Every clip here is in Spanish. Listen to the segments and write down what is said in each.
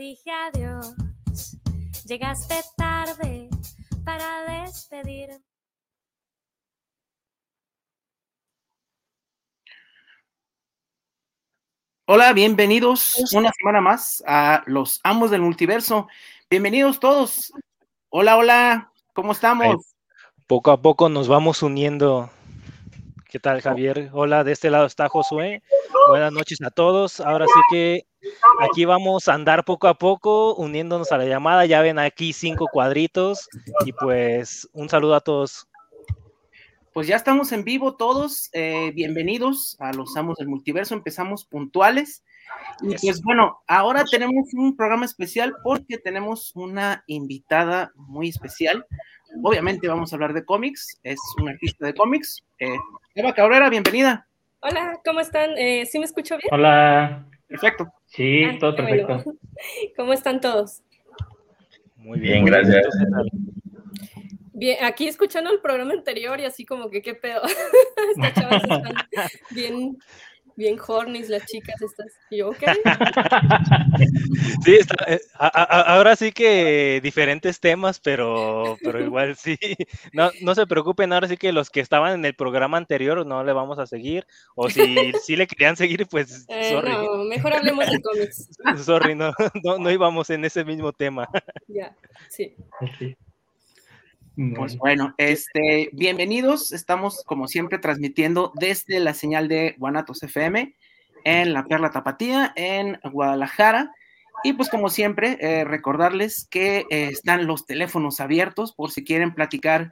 dije adiós, llegaste tarde para despedir. Hola, bienvenidos una semana más a los amos del multiverso. Bienvenidos todos. Hola, hola, ¿cómo estamos? Poco a poco nos vamos uniendo. ¿Qué tal, Javier? Hola, de este lado está Josué. Buenas noches a todos. Ahora sí que aquí vamos a andar poco a poco, uniéndonos a la llamada. Ya ven aquí cinco cuadritos. Y pues un saludo a todos. Pues ya estamos en vivo todos. eh, bienvenidos a los amos del multiverso. Empezamos puntuales. Y pues bueno, ahora tenemos un programa especial porque tenemos una invitada muy especial. Obviamente vamos a hablar de cómics. Es una artista de cómics. Eh, Eva Cabrera, bienvenida. Hola, ¿cómo están? Eh, ¿Sí me escucho bien? Hola. Perfecto. Sí, Ah, todo perfecto. bueno. ¿Cómo están todos? Muy Bien, muy gracias. ¿qué tal? Bien, aquí escuchando el programa anterior y así como que qué pedo. Estas chavas están bien, bien hornies las chicas estas. Y yo, ok. Sí, está- eh, a- a- ahora sí que diferentes temas, pero, pero igual sí. No, no se preocupen, ahora sí que los que estaban en el programa anterior no le vamos a seguir. O si sí le querían seguir, pues Eh, sorry. no, mejor hablemos de cómics. Sorry, no, no, no íbamos en ese mismo tema. Ya, sí. Sí. Pues Bueno, este, bienvenidos. Estamos, como siempre, transmitiendo desde la señal de Guanatos FM en La Perla Tapatía, en Guadalajara. Y pues, como siempre, eh, recordarles que eh, están los teléfonos abiertos por si quieren platicar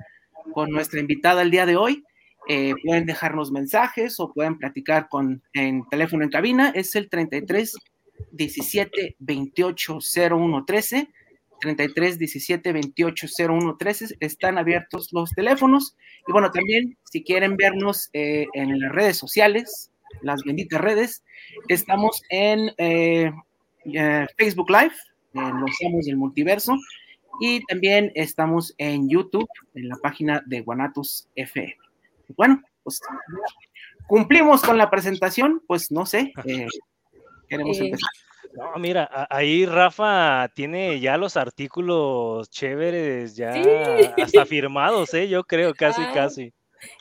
con nuestra invitada el día de hoy. Eh, pueden dejarnos mensajes o pueden platicar con en teléfono en cabina. Es el 33 17 28 01 13. 33 17 28 01 13 están abiertos los teléfonos. Y bueno también si quieren vernos eh, en las redes sociales las benditas redes estamos en eh, eh, Facebook Live en los amos del multiverso y también estamos en YouTube en la página de Guanatos FM bueno pues cumplimos con la presentación pues no sé eh, queremos Eh, empezar No, mira, ahí Rafa tiene ya los artículos chéveres, ya Sí. hasta firmados, ¿eh? Yo creo, casi, Ah. casi.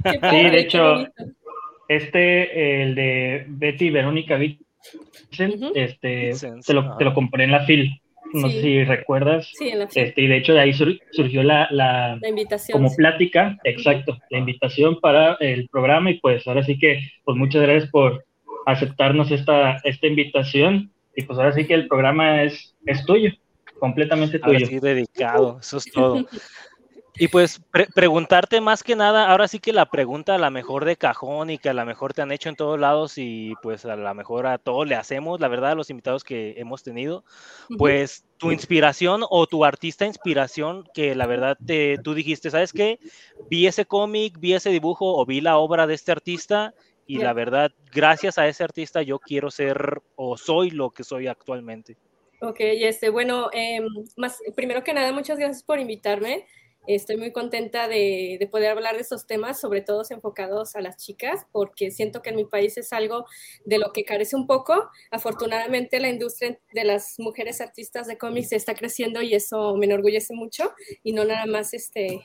Sí, de hecho, este, el de Betty Verónica Vincent, este, Vincent, te lo, te lo compré en la FIL. No Sí. sé si recuerdas. Sí, en la, Este, y de hecho de ahí sur- surgió la, la la invitación. como sí. plática, exacto, la invitación para el programa y pues ahora sí que, pues muchas gracias por aceptarnos esta, esta invitación y pues ahora sí que el programa es, es tuyo, completamente Ahora tuyo. sí, dedicado, eso es todo. Y pues pre- preguntarte más que nada, ahora sí que la pregunta a la mejor de cajón y que a la mejor te han hecho en todos lados y pues a la mejor a todos le hacemos, la verdad, a los invitados que hemos tenido, pues tu inspiración o tu artista inspiración que la verdad te, tú dijiste, ¿sabes qué? Vi ese cómic, vi ese dibujo o vi la obra de este artista y Ya. la verdad, gracias a ese artista yo quiero ser o soy lo que soy actualmente. Ok, este, bueno, em, más, primero que nada, muchas gracias por invitarme. Estoy muy contenta de, de poder hablar de estos temas, sobre todo enfocados a las chicas, porque siento que en mi país es algo de lo que carece un poco. Afortunadamente, la industria de las mujeres artistas de cómics está creciendo y eso me enorgullece mucho, y no nada más este,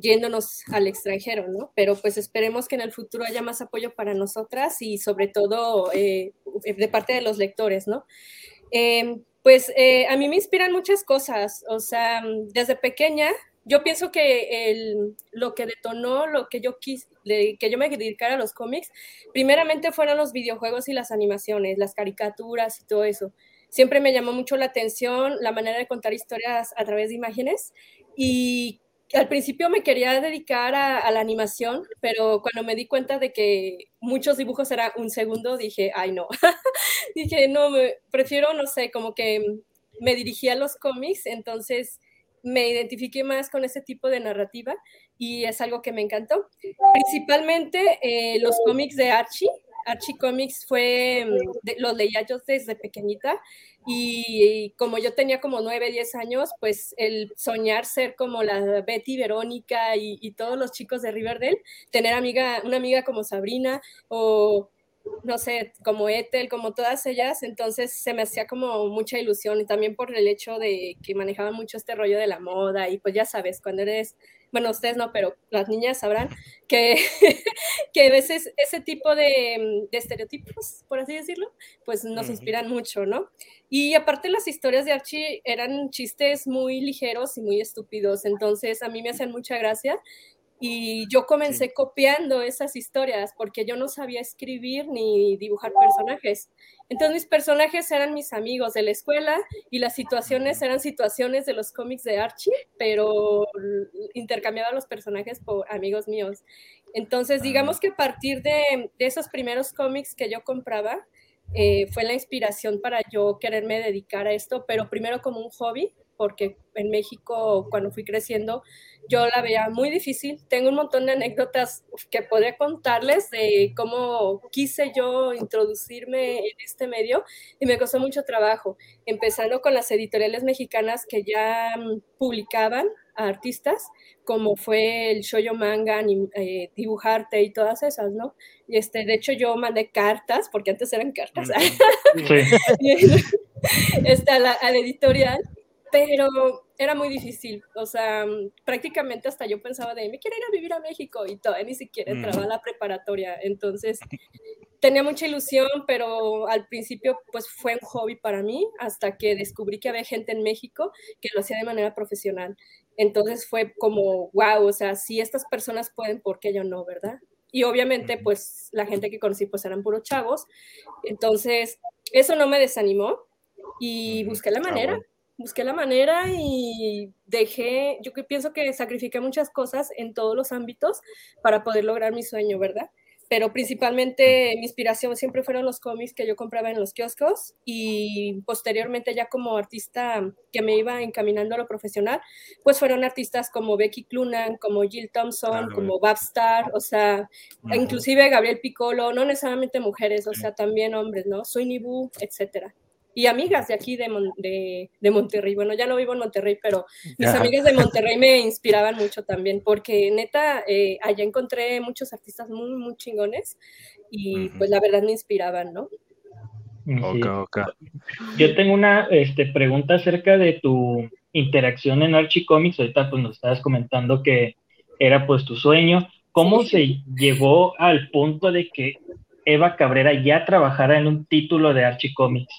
yéndonos al extranjero, ¿no? Pero pues esperemos que en el futuro haya más apoyo para nosotras y sobre todo eh, de parte de los lectores, ¿no? Eh, pues eh, a mí me inspiran muchas cosas, o sea, desde pequeña yo pienso que el, lo que detonó lo que yo quise, que yo me dedicara a los cómics, primeramente fueron los videojuegos y las animaciones, las caricaturas y todo eso. siempre me llamó mucho la atención la manera de contar historias a través de imágenes y al principio me quería dedicar a, la animación, pero cuando me di cuenta de que muchos dibujos eran un segundo, dije, ay no, dije, no, me, prefiero, no sé, como que me dirigí a los cómics, entonces me identifiqué más con ese tipo de narrativa y es algo que me encantó. Principalmente eh, los cómics de Archie. Archie Comics fue, mm, los leía yo desde pequeñita y, como yo tenía como 9, 10 años, pues el soñar ser como la Betty Verónica y, y todos los chicos de Riverdale, tener amiga, una amiga como Sabrina o no sé, como Ethel, como todas ellas, entonces se me hacía como mucha ilusión y también por el hecho de que manejaba mucho este rollo de la moda y pues ya sabes, cuando eres, bueno, ustedes no, pero las niñas sabrán que, que a veces ese tipo de, de, estereotipos, por así decirlo, pues nos inspiran mucho, ¿no? Y aparte las historias de Archie eran chistes muy ligeros y muy estúpidos, entonces a mí me hacían mucha gracia y yo comencé copiando esas historias porque yo no sabía escribir ni dibujar personajes. Entonces mis personajes eran mis amigos de la escuela y las situaciones eran situaciones de los cómics de Archie, pero intercambiaba los personajes por amigos míos. Entonces digamos que a partir de, de esos primeros cómics que yo compraba, eh, fue la inspiración para yo quererme dedicar a esto, pero primero como un hobby, porque en México cuando fui creciendo yo la veía muy difícil. Tengo un montón de anécdotas que podría contarles de cómo quise yo introducirme en este medio y me costó mucho trabajo, empezando con las editoriales mexicanas que ya mm, publicaban a artistas, como fue el Shoyo Manga, eh, Dibujarte y todas esas, ¿no? Y este, de hecho yo mandé cartas, porque antes eran cartas, este, a la editorial pero era muy difícil, o sea, prácticamente hasta yo pensaba de, me quiero ir a vivir a México y todavía ni siquiera entraba a la preparatoria, entonces tenía mucha ilusión, pero al principio pues fue un hobby para mí hasta que descubrí que había gente en México que lo hacía de manera profesional. Entonces fue como, wow, o sea, si estas personas pueden, ¿por qué yo no, verdad? Y obviamente pues la gente que conocí pues eran puros chavos, entonces eso no me desanimó y busqué la manera busqué la manera y dejé, yo pienso que sacrifiqué muchas cosas en todos los ámbitos para poder lograr mi sueño, ¿verdad? Pero principalmente mi inspiración siempre fueron los cómics que yo compraba en los kioscos y posteriormente ya como artista que me iba encaminando a lo profesional, pues fueron artistas como Becky Clunan, como Jill Thompson, como Babstar, o sea, inclusive Gabriel Piccolo, no necesariamente mujeres, o sea, también hombres, ¿no? Sweeney Boo, etcétera y amigas de aquí de, de, Monterrey. Bueno, ya no vivo en Monterrey, pero mis amigas de Monterrey me inspiraban mucho también, porque neta, eh, allá encontré muchos artistas muy, muy chingones y pues la verdad me inspiraban, ¿no? Yo tengo una este, pregunta acerca de tu interacción en Archie Comics. Ahorita pues nos estabas comentando que era pues tu sueño. ¿Cómo se llegó al punto de que Eva Cabrera ya trabajara en un título de Archie Comics?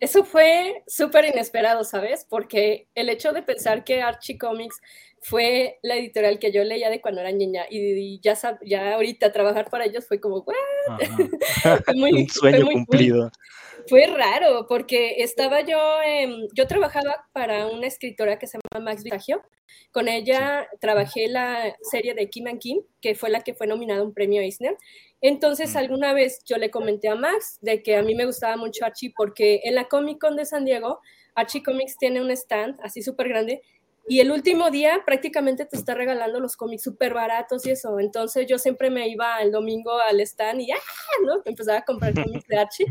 Eso fue súper inesperado, ¿sabes? Porque el hecho de pensar que Archie Comics fue la editorial que yo leía de cuando era niña y, ya, ya ahorita trabajar para ellos fue como, Un sueño cumplido. Fue raro porque estaba yo, yo trabajaba para una escritora que se llama Max Vitagio. Con ella trabajé la serie de Kim and Kim, que fue la que fue nominada a un premio Eisner. Entonces, alguna vez yo le comenté a Max de que a mí me gustaba mucho Archie porque en la Comic Con de San Diego, Archie Comics tiene un stand así súper grande y el último día prácticamente te está regalando los cómics súper baratos y eso. Entonces yo siempre me iba el domingo al stand y ¡ah! ¿no? empezaba a comprar cómics de Archie,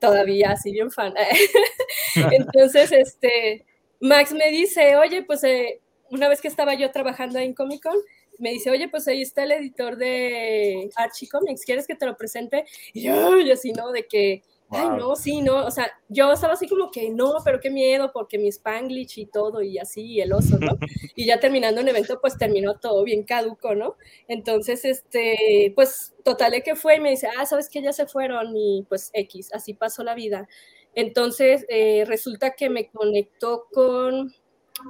todavía así bien fan. Entonces, este, Max me dice, oye, pues eh, una vez que estaba yo trabajando en Comic Con, me dice, oye, pues ahí está el editor de Archie Comics, ¿quieres que te lo presente? Y yo, y así, ¿no? De que, ay, no, sí, no, o sea, yo estaba así como que, no, pero qué miedo, porque mi Spanglish y todo, y así, y el oso, ¿no? y ya terminando el evento, pues terminó todo bien caduco, ¿no? Entonces, este, pues, total de que fue y me dice, ah, ¿sabes que Ya se fueron, y pues X, así pasó la vida. Entonces, eh, resulta que me conectó con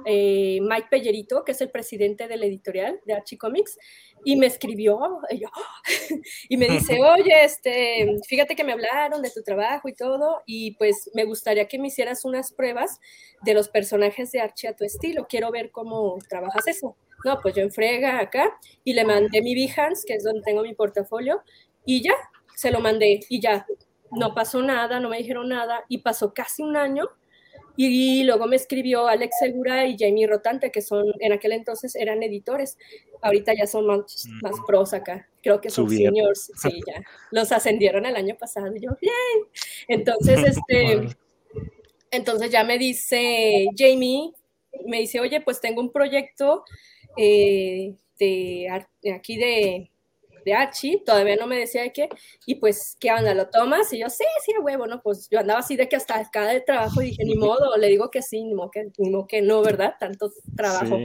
eh, Mike Pellerito, que es el presidente del editorial de Archie Comics, y me escribió y, y, me dice, oye, este, fíjate que me hablaron de tu trabajo y todo, y pues me gustaría que me hicieras unas pruebas de los personajes de Archie a tu estilo, quiero ver cómo trabajas eso. No, pues yo en frega acá y le mandé mi Behance, que es donde tengo mi portafolio, y ya, se lo mandé y ya, no pasó nada, no me dijeron nada, y pasó casi un año y luego me escribió Alex Segura y Jamie Rotante, que son, en aquel entonces eran editores. Ahorita ya son más, más pros acá. Creo que son seniors. Sí, ya. Los ascendieron el año pasado. Y yo, bien. Entonces, este, entonces ya me dice Jamie, me dice, oye, pues tengo un proyecto eh, de, de aquí de, de Archie, todavía no me decía de qué, y pues, ¿qué onda? ¿Lo tomas? Y yo, sí, sí, huevo, ¿no? Pues yo andaba así de que hasta acá de trabajo dije, ni modo, le digo que sí, ni modo que, ni modo que no, ¿verdad? Tanto trabajo.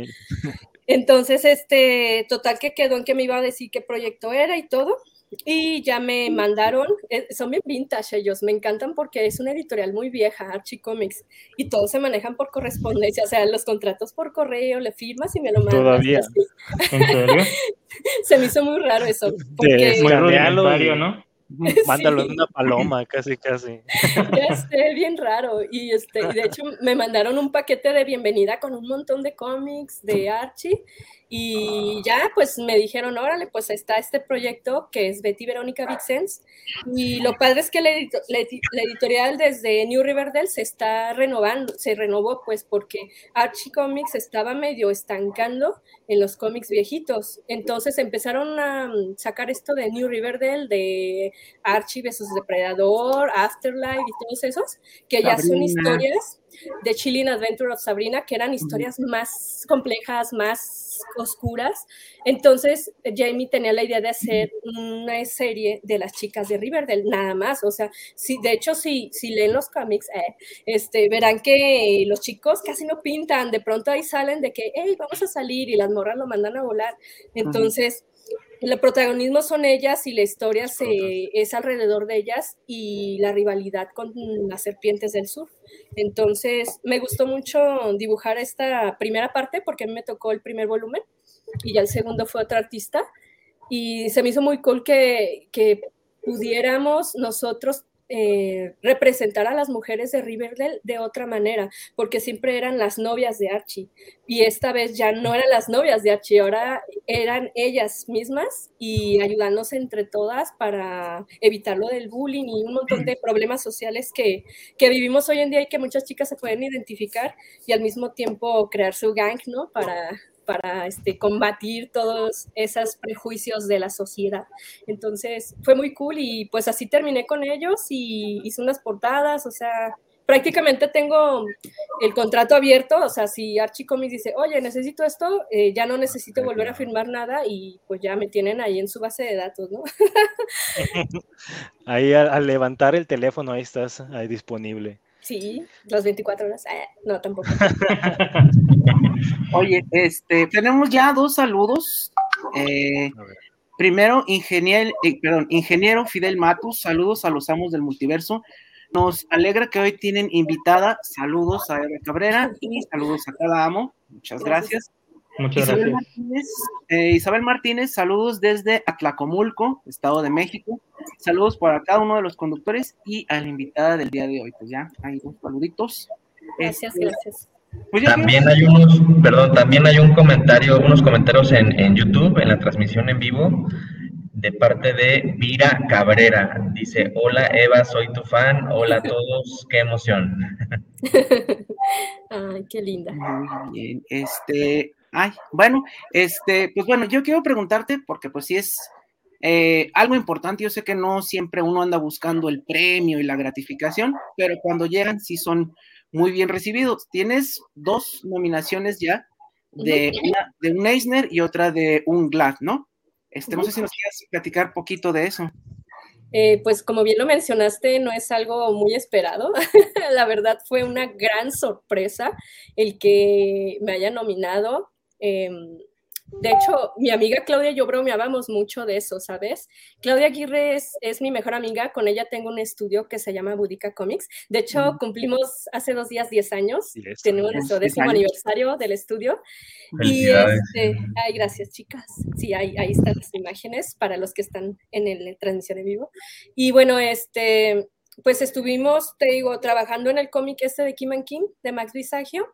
Entonces, este, total que quedó en que me iba a decir qué proyecto era y todo. Y ya me mandaron, eh, son bien vintage ellos, me encantan porque es una editorial muy vieja, Archie Comics, y todos se manejan por correspondencia, o sea, los contratos por correo, le firmas y me lo mandas. Todavía. ¿En serio? se me hizo muy raro eso. Porque... Muy rudimentario, ¿no? Mándalo en una paloma, casi, casi. Este, bien raro. Y, este, y de hecho me mandaron un paquete de bienvenida con un montón de cómics de Archie y ya, pues me dijeron, órale, pues está este proyecto que es Betty Verónica Vixens. Y lo padre es que la, editorial desde New Riverdale se está renovando, se renovó pues porque Archie Comics estaba medio estancando en los cómics viejitos. Entonces empezaron a mm, sacar esto de New Riverdale, de Archie vs. Depredador, Afterlife y todos esos, que ya son historias de Chilling Adventure of Sabrina, que eran historias más complejas, más oscuras. Entonces, Jamie tenía la idea de hacer una serie de las chicas de Riverdale, nada más. O sea, si, de hecho, si, si leen los cómics, eh, este, verán que los chicos casi no pintan, de pronto ahí salen de que, hey, vamos a salir y las morras lo mandan a volar. Entonces, el protagonismo son ellas y la historia se, es alrededor de ellas y la rivalidad con las serpientes del sur. Entonces, me gustó mucho dibujar esta primera parte porque a mí me tocó el primer volumen y ya el segundo fue otro artista. Y se me hizo muy cool que, que pudiéramos nosotros eh, representar a las mujeres de Riverdale de otra manera, porque siempre eran las novias de Archie. Y esta vez ya no eran las novias de Archie, ahora eran ellas mismas y ayudándose entre todas para evitar lo del bullying y un montón de problemas sociales que, que vivimos hoy en día y que muchas chicas se pueden identificar y al mismo tiempo crear su gang, ¿no? Para, para este, combatir todos esos prejuicios de la sociedad. Entonces fue muy cool y pues así terminé con ellos y hice unas portadas, o sea, prácticamente tengo el contrato abierto, o sea, si Archie Comics dice, oye, necesito esto, eh, ya no necesito volver a firmar nada y pues ya me tienen ahí en su base de datos, ¿no? ahí al, levantar el teléfono, ahí estás, ahí disponible. Sí, las 24 horas. Eh, no, tampoco. Oye, este, tenemos ya dos saludos. Eh, primero, ingeniero, eh, perdón, ingeniero Fidel Matus, saludos a los amos del multiverso. Nos alegra que hoy tienen invitada. Saludos a Eva Cabrera y saludos a cada amo. Muchas gracias. Muchas Isabel gracias. Martínez, eh, Isabel Martínez, saludos desde Atlacomulco, Estado de México. Saludos para cada uno de los conductores y a la invitada del día de hoy. Pues ya, hay dos saluditos. Gracias, este, gracias. Pues también hay unos, perdón, también hay un comentario, unos comentarios en, en YouTube, en la transmisión en vivo, de parte de Vira Cabrera. Dice, hola Eva, soy tu fan. Hola a todos, qué emoción. Ay, qué linda. Muy bien. Este, Ay, bueno, este, pues bueno, yo quiero preguntarte, porque pues sí es eh, algo importante, yo sé que no siempre uno anda buscando el premio y la gratificación, pero cuando llegan sí son muy bien recibidos. Tienes dos nominaciones ya, de, una, de un Eisner y otra de un GLAD, ¿no? Este, no sé si nos quieres platicar poquito de eso. Eh, pues como bien lo mencionaste, no es algo muy esperado. la verdad fue una gran sorpresa el que me haya nominado. Em, de hecho, mi amiga Claudia y yo bromeábamos mucho de eso, ¿sabes? Claudia Aguirre es, es mi mejor amiga, con ella tengo un estudio que se llama Budica Comics. De hecho, cumplimos hace dos días 10 años, tenemos nuestro décimo aniversario del estudio. Y este, ay, gracias chicas. Sí, ahí, ahí están las imágenes para los que están en el transmisión en vivo. Y bueno, este, pues estuvimos, te digo, trabajando en el cómic este de Kim and King, de Max Visagio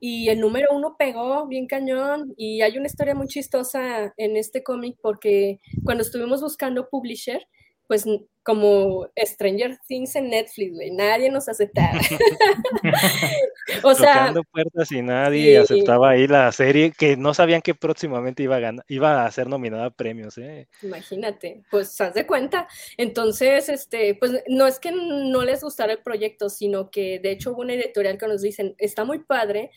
y el número uno pegó bien cañón y hay una historia muy chistosa en este cómic porque cuando estuvimos buscando publisher, pues como Stranger Things en Netflix, güey, nadie nos aceptaba. o sea, Tocando puertas y nadie aceptaba ahí la serie que no sabían que próximamente iba a ganar, iba a ser nominada a premios, ¿eh? Imagínate, pues haz de cuenta. Entonces, este, pues no es que no les gustara el proyecto, sino que de hecho hubo una editorial que nos dicen, está muy padre,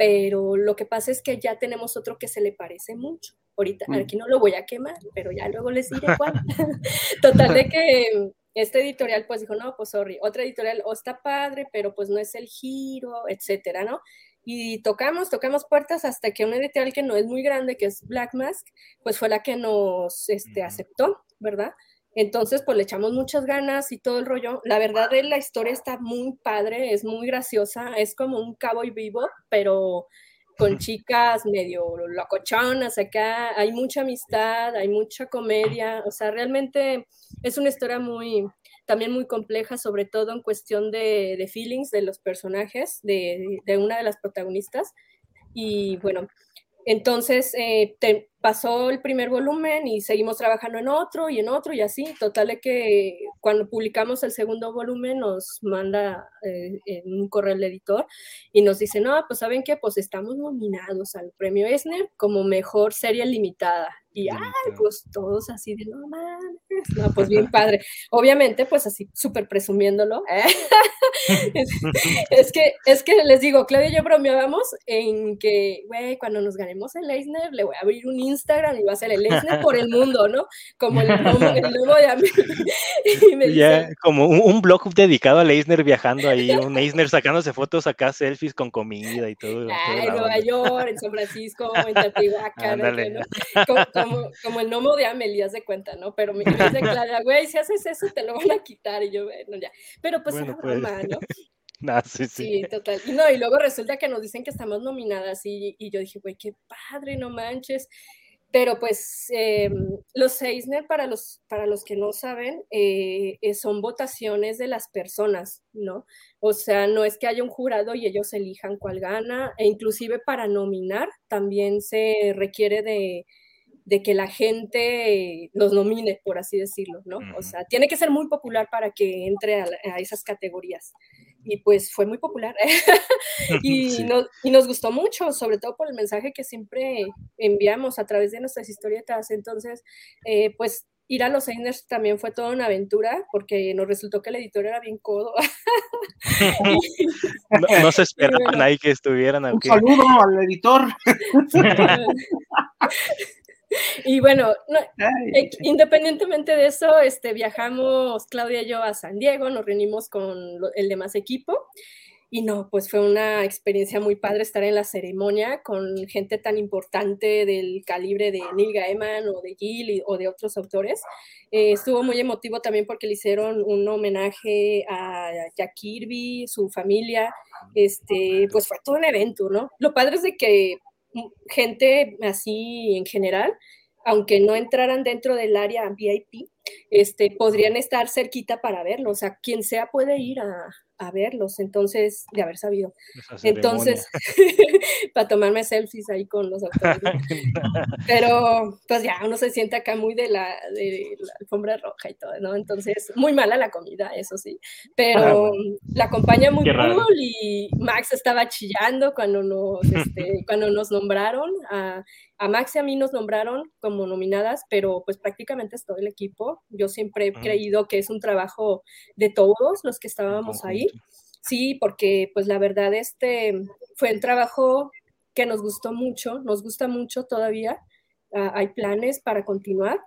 pero lo que pasa es que ya tenemos otro que se le parece mucho. Ahorita, mm. aquí no lo voy a quemar, pero ya luego les diré cuál. Total de que este editorial pues dijo, no, pues sorry, otra editorial, o oh, está padre, pero pues no es el giro, etcétera, ¿no? Y tocamos, tocamos puertas hasta que una editorial que no es muy grande, que es Black Mask, pues fue la que nos este, aceptó, ¿verdad? Entonces, pues le echamos muchas ganas y todo el rollo. La verdad, la historia está muy padre, es muy graciosa, es como un cowboy vivo, pero con chicas medio locochonas acá. Hay mucha amistad, hay mucha comedia, o sea, realmente es una historia muy, también muy compleja, sobre todo en cuestión de, de feelings de los personajes, de, de, una de las protagonistas. Y bueno, entonces, eh, te pasó el primer volumen y seguimos trabajando en otro y en otro y así. Total de que cuando publicamos el segundo volumen nos manda eh, un correo el editor y nos dice, no, pues saben qué, pues estamos nominados al premio Esner como mejor serie limitada. Y, ay, pues todos así de, no mames, no, pues bien padre. Obviamente, pues así, súper presumiéndolo. ¿eh? es, que, es que les digo, Claudia y yo bromeábamos en que, güey, cuando nos ganemos el Eisner, le voy a abrir un Instagram y va a ser el Eisner por el mundo, ¿no? Como el de ya, como un, blog dedicado al Eisner viajando ahí, un Eisner sacándose fotos acá, selfies con comida y todo. En Nueva York, en San Francisco, en Teotihuacán, ¿no? Como, el gnomo de Amelie, haz de cuenta, ¿no? Pero me dice Clara, güey, si haces eso te lo van a quitar. Y yo, bueno, ya. Pero pues bueno, pues. ¿no? Ah, sí, sí. sí, total. Y no, y luego resulta que nos dicen que estamos nominadas y, y yo dije, güey, qué padre, no manches. Pero pues eh, los Eisner, para los, para los que no saben, eh, eh, son votaciones de las personas, ¿no? O sea, no es que haya un jurado y ellos elijan cuál gana, e inclusive para nominar también se requiere de, de que la gente los nomine, por así decirlo, ¿no? O sea, tiene que ser muy popular para que entre a, esas categorías. Y pues fue muy popular. y, nos, y, nos, gustó mucho, sobre todo por el mensaje que siempre enviamos a través de nuestras historietas. Entonces, eh, pues ir a los Einers también fue toda una aventura porque nos resultó que el editor era bien codo. no, se esperaban ahí que estuvieran. Un saludo al editor. Y bueno, eh, independientemente de eso, este, viajamos Claudia y yo a San Diego, nos reunimos con el demás equipo y no, pues fue una experiencia muy padre estar en la ceremonia con gente tan importante del calibre de Neil Gaiman o de Gil o de otros autores. Eh, estuvo muy emotivo también porque le hicieron un homenaje a Jack Kirby, su familia. Este, pues fue todo un evento, ¿no? Lo padre es de que gente así en general, aunque no entraran dentro del área VIP, este, podrían estar cerquita para verlo. O sea, quien sea puede ir a, a verlos, entonces, de haber sabido. Entonces, para tomarme selfies ahí con los autores. Pero, pues ya, uno se siente acá muy de la, de la alfombra roja y todo, ¿no? Entonces, muy mala la comida, eso sí, pero la acompaña muy cool y Max estaba chillando cuando nos, este, cuando nos nombraron a a Max y a mí nos nombraron como nominadas, pero pues prácticamente es todo el equipo. Yo siempre he creído que es un trabajo de todos los que estábamos ahí. Sí, porque pues la verdad este fue un trabajo que nos gustó mucho, nos gusta mucho todavía. Ah, hay planes para continuar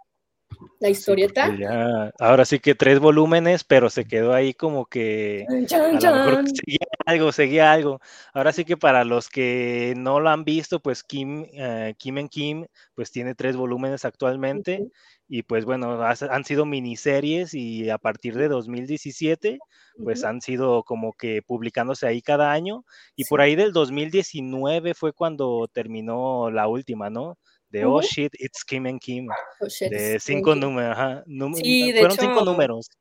la historieta. Sí, ya, ahora sí que tres volúmenes, pero se quedó ahí como que Chan, a lo mejor chan. seguía algo, seguía algo. Ahora sí que para los que no lo han visto, pues Kim, eh, Kim en Kim, pues tiene tres volúmenes actualmente. Y pues bueno, has- han sido miniseries y a partir de 2017, pues ujú, han sido como que publicándose ahí cada año. Y por ahí del 2019 fue cuando terminó la última, ¿no? De Oh Ujú. shit, it's Kim and Kim Oh, shit, de cinco números, ajá, Sí, fueron cinco hecho, números,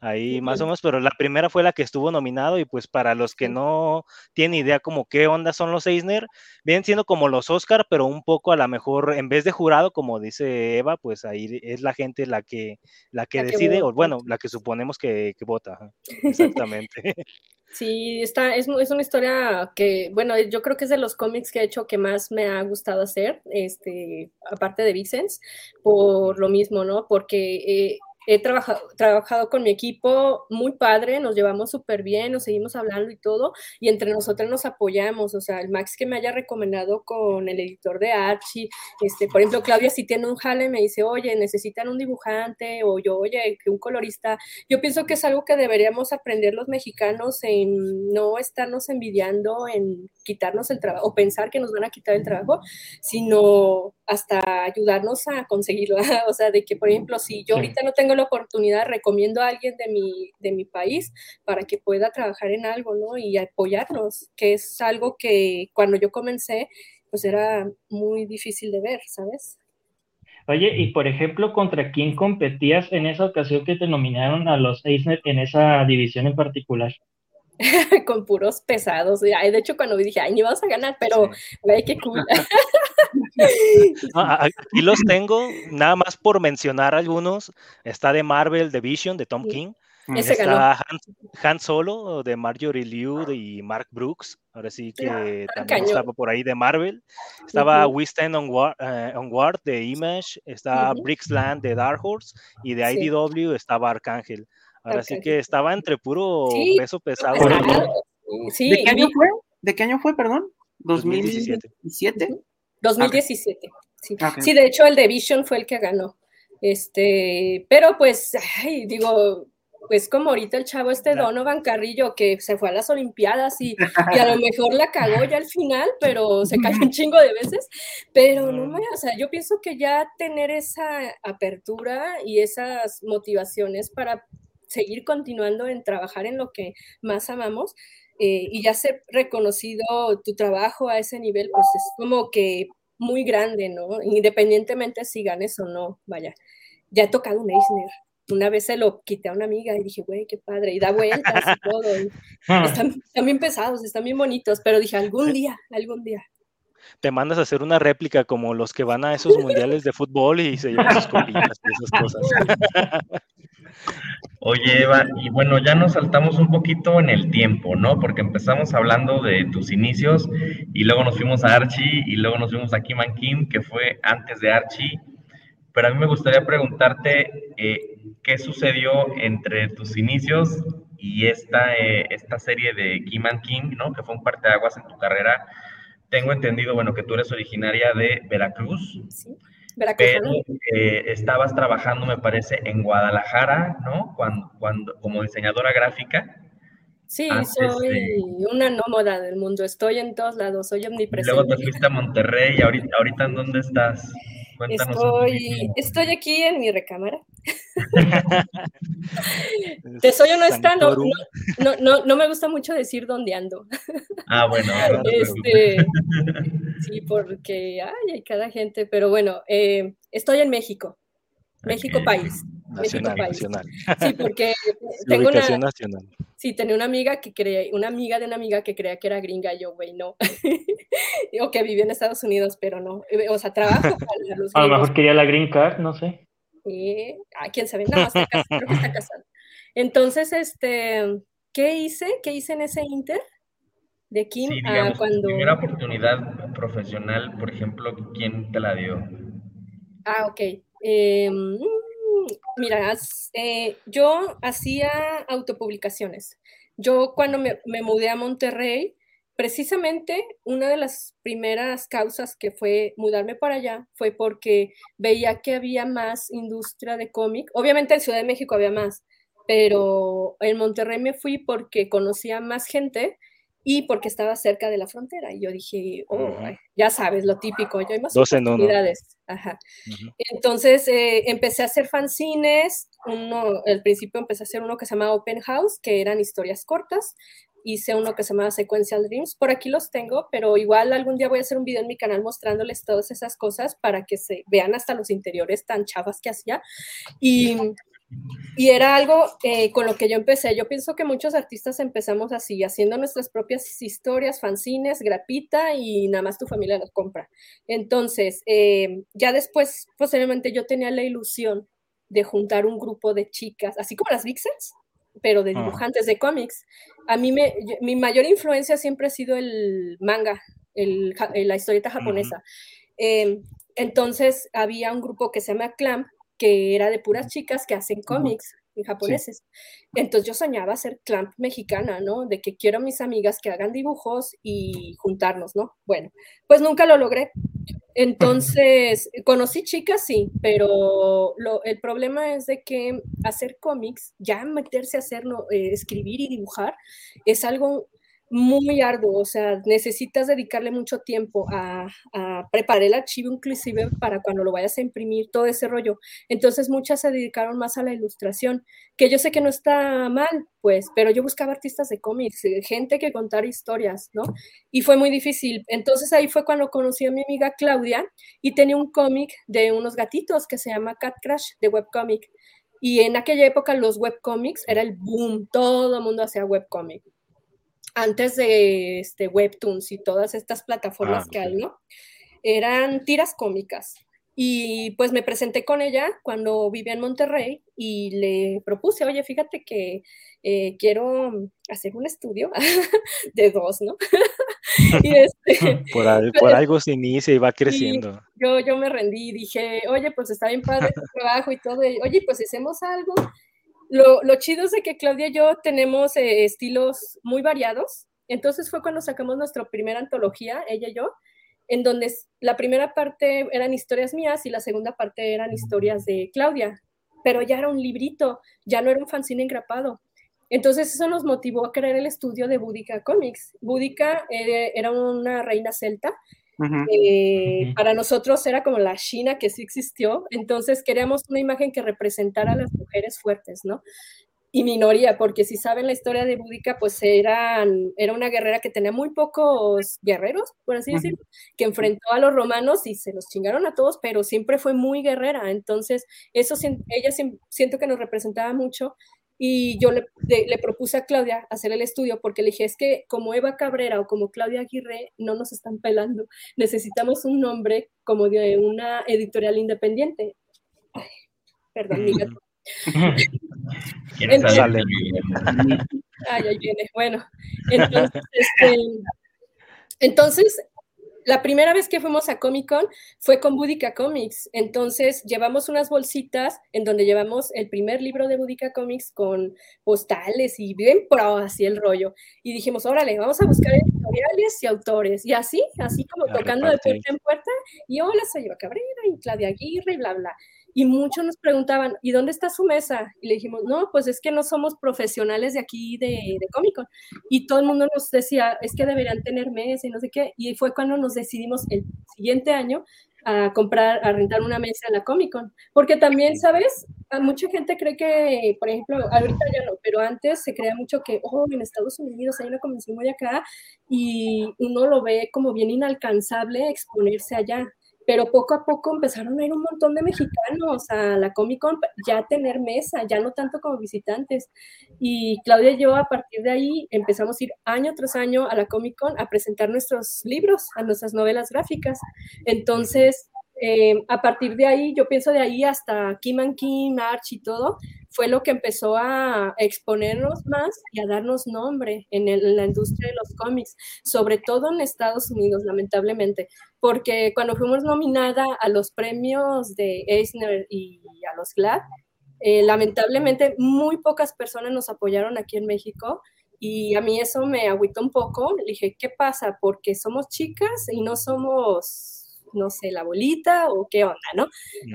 ahí más o menos, pero la primera fue la que estuvo nominado y pues para los que no tienen idea como qué onda son los Eisner, vienen siendo como los Oscar, pero un poco a lo mejor en vez de jurado, como dice Eva, pues ahí es la gente la que la que La que decide, o vota. bueno, la que suponemos que, que vota, exactamente. Sí, está, es, es una historia que, bueno, yo creo que es de los cómics que he hecho que más me ha gustado hacer, este, aparte de Vicens, por lo mismo, ¿no? Porque eh, he trabajado, trabajado con mi equipo muy padre, nos llevamos súper bien, nos seguimos hablando y todo, y entre nosotros nos apoyamos, o sea, el Max que me haya recomendado con el editor de Archie, este, por ejemplo, Claudia si tiene un jale me dice, oye, necesitan un dibujante, o yo, oye, que un colorista, yo pienso que es algo que deberíamos aprender los mexicanos en no estarnos envidiando, en quitarnos el trabajo, o pensar que nos van a quitar el trabajo, sino hasta ayudarnos a conseguirlo. O sea, de que, por ejemplo, si yo ahorita no tengo la oportunidad, recomiendo a alguien de mi, de mi país para que pueda trabajar en algo, ¿no? Y apoyarnos, que es algo que cuando yo comencé, pues era muy difícil de ver, ¿sabes? Oye, y por ejemplo, ¿contra quién competías en esa ocasión que te nominaron a los Eisner en esa división en particular? con puros pesados. Ay, De hecho, cuando dije, ay, ni vamos a ganar, pero, güey, qué cool. No, aquí los tengo, nada más por mencionar algunos, está de Marvel Division de Tom Sí. King. Ese. Está Han, Han Solo de Marjorie Liu y Mark Brooks. Ahora sí que también cañón. estaba por ahí de Marvel. Estaba Ujú. We Stand on eh, on Guard de Image. Está Ujú. Bricks Land de Dark Horse. Y de Sí. IDW estaba Arcángel. Ahora sí que estaba entre puro Sí, peso pesado. Nada, Sí, ¿De qué año fue? ¿De qué año fue, perdón? 2017. ¿2017? 2017. Sí. Ok. sí, de hecho, el de Vision fue el que ganó. Este, pero pues, ay, digo, pues como ahorita el chavo este Donovan Carrillo que se fue a las Olimpiadas y, y a lo mejor la cagó ya al final, pero se cayó un chingo de veces. Pero no me, o sea, yo pienso que ya tener esa apertura y esas motivaciones para seguir continuando en trabajar en lo que más amamos eh, y ya ser reconocido tu trabajo a ese nivel, pues es como que muy grande, ¿no? Independientemente si ganes o no, vaya. Ya he tocado un Eisner. Una vez se lo quité a una amiga y dije, güey, qué padre, y da vueltas y todo. y Ah, están, están bien pesados, están bien bonitos, pero dije, algún día, algún día. Te mandas a hacer una réplica como los que van a esos mundiales de fútbol y se llevan sus copitas y esas cosas. Oye, Eva, y bueno, ya nos saltamos un poquito en el tiempo, ¿no? Porque empezamos hablando de tus inicios y luego nos fuimos a Archie y luego nos fuimos a Kim and Kim, que fue antes de Archie. Pero a mí me gustaría preguntarte eh, qué sucedió entre tus inicios y esta, eh, esta serie de Kim and Kim, ¿no? Que fue un parteaguas en tu carrera. Tengo entendido, bueno, que tú eres originaria de Veracruz, ¿sí? Pero eh, estabas trabajando, me parece, en Guadalajara, ¿no? Cuando, cuando, como diseñadora gráfica. Sí, antes soy de- una nómada del mundo, estoy en todos lados, soy Y luego omnipresente. te fuiste a Monterrey y ahorita, ahorita ¿en dónde estás? Cuéntanos Estoy, estoy aquí en mi recámara. Te soy honesta, no, no, no, no, no me gusta mucho decir dónde ando. Ah, bueno, no. Este, sí, porque ay, hay cada gente, pero bueno, eh, estoy en México, México país. Nacional, nacional. Sí, porque Sí, tengo una, nacional. sí, tenía una amiga que creía, una amiga de una amiga que creía que era gringa, y yo, güey, no. o que vivía en Estados Unidos, pero no. Eh, O sea, trabajo para los a lo mejor quería la green card, no sé. Eh, ah, quién sabe, no, está casado, creo que está casado. Entonces, este, ¿qué hice? ¿Qué hice en ese Inter? De Kim Sí, a digamos, tu cuando. primera oportunidad profesional, por ejemplo, ¿quién te la dio? Ah, ok. Eh, mira, eh, yo hacía autopublicaciones. Yo cuando me, me mudé a Monterrey, precisamente una de las primeras causas que fue mudarme para allá fue porque veía que había más industria de cómic. Obviamente en Ciudad de México había más, pero en Monterrey me fui porque conocía más gente y porque estaba cerca de la frontera. Y yo dije, oh, ya sabes, lo típico, yo hay más Dos oportunidades. Ajá. Entonces eh, empecé a hacer fanzines. Uno, al principio empecé a hacer uno que se llamaba Open House, que eran historias cortas. Hice uno que se llamaba Sequential Dreams. Por aquí los tengo, pero igual algún día voy a hacer un video en mi canal mostrándoles todas esas cosas para que se vean hasta los interiores tan chavas que hacía. Y y era algo eh, con lo que yo empecé. Yo pienso que muchos artistas empezamos así, haciendo nuestras propias historias, fanzines, grapita y nada más tu familia las compra. Entonces, eh, ya después, posiblemente yo tenía la ilusión de juntar un grupo de chicas, así como las Vixens, pero de ah. dibujantes de cómics. A mí me, mi mayor influencia siempre ha sido el manga, el, la historieta japonesa. Em, entonces había un grupo que se llama Clamp, que era de puras chicas que hacen cómics en japoneses. Entonces yo soñaba ser clamp mexicana, ¿no? De que quiero a mis amigas que hagan dibujos y juntarnos, ¿no? Bueno, pues nunca lo logré. Entonces, conocí chicas, sí, pero el problema es de que hacer cómics, ya meterse a hacer, eh, escribir y dibujar, es algo muy arduo, o sea, necesitas dedicarle mucho tiempo a, preparar el archivo inclusive para cuando lo vayas a imprimir, todo ese rollo. Entonces muchas se dedicaron más a la ilustración, que yo sé que no está mal, pues, pero yo buscaba artistas de cómics, gente que contara historias, ¿no? Y fue muy difícil. Entonces ahí fue cuando conocí a mi amiga Claudia y tenía un cómic de unos gatitos que se llama Cat Crash de webcomic. Y en aquella época los webcomics era el boom, todo el mundo hacía webcomic antes de este, Webtoons y todas estas plataformas ah, que hay, ¿no? Eran tiras cómicas. Y pues me presenté con ella cuando vivía en Monterrey y le propuse, oye, fíjate que eh, quiero hacer un estudio de dos, ¿no? y este, por, pues, algo se inicia y va creciendo. yo, yo me rendí y dije, oye, pues está bien padre el trabajo y todo, oye, pues hacemos algo lo, chido es de que Claudia y yo tenemos eh, estilos muy variados. Entonces fue cuando sacamos nuestra primera antología, ella y yo, en donde la primera parte eran historias mías y la segunda parte eran historias de Claudia. Pero ya era un librito, ya no era un fanzine engrapado. Entonces eso nos motivó a crear el estudio de Boudica Comics. Boudica eh, era una reina celta eh, para nosotros era como la China que sí existió, entonces queríamos una imagen que representara a las mujeres fuertes, ¿no? Y minoría, porque si saben la historia de Búdica, pues eran, era una guerrera que tenía muy pocos guerreros, por así decirlo, que enfrentó a los romanos y se los chingaron a todos, pero siempre fue muy guerrera. Entonces, eso ella siento que nos representaba mucho y yo le, propuse a Claudia hacer el estudio porque le dije, es que como Eva Cabrera o como Claudia Aguirre no nos están pelando, necesitamos un nombre como de una editorial independiente. perdón, mi gato. Ay, ahí viene. Bueno, entonces, este, entonces la primera vez que fuimos a Comic Con fue con Budica Comics. Entonces llevamos unas bolsitas en donde llevamos el primer libro de Budica Comics con postales y bien pro, así el rollo. Y dijimos, órale, vamos a buscar editoriales y autores. Y así, así como tocando de puerta en puerta. Y hola, soy Eva Cabrera y Claudia Aguirre y bla, bla. Y muchos nos preguntaban, ¿y dónde está su mesa? Y le dijimos, no, pues es que no somos profesionales de aquí de, de Comic Con. Y todo el mundo nos decía, es que deberían tener mesa y no sé qué. Y fue cuando nos decidimos el siguiente año a comprar, a rentar una mesa en la Comic Con. Porque también, ¿sabes? mucha gente cree que, por ejemplo, ahorita ya no, pero antes se creía mucho que, oh, en Estados Unidos hay una convención muy acá y uno lo ve como bien inalcanzable exponerse allá pero poco a poco empezaron a ir un montón de mexicanos a la Comic Con, ya tener mesa, ya no tanto como visitantes. Y Claudia y yo a partir de ahí empezamos a ir año tras año a la Comic Con a presentar nuestros libros, a nuestras novelas gráficas. Entonces, eh, a partir de ahí, yo pienso de ahí hasta Kim and Kim, Arch y todo, fue lo que empezó a exponernos más y a darnos nombre en, la industria de los cómics, sobre todo en Estados Unidos, lamentablemente, porque cuando fuimos nominada a los premios de Eisner y a los GLAD, eh, lamentablemente muy pocas personas nos apoyaron aquí en México Y a mí eso me agüitó un poco. Le dije, ¿qué pasa? Porque somos chicas y no somos no sé, la bolita o qué onda, ¿no?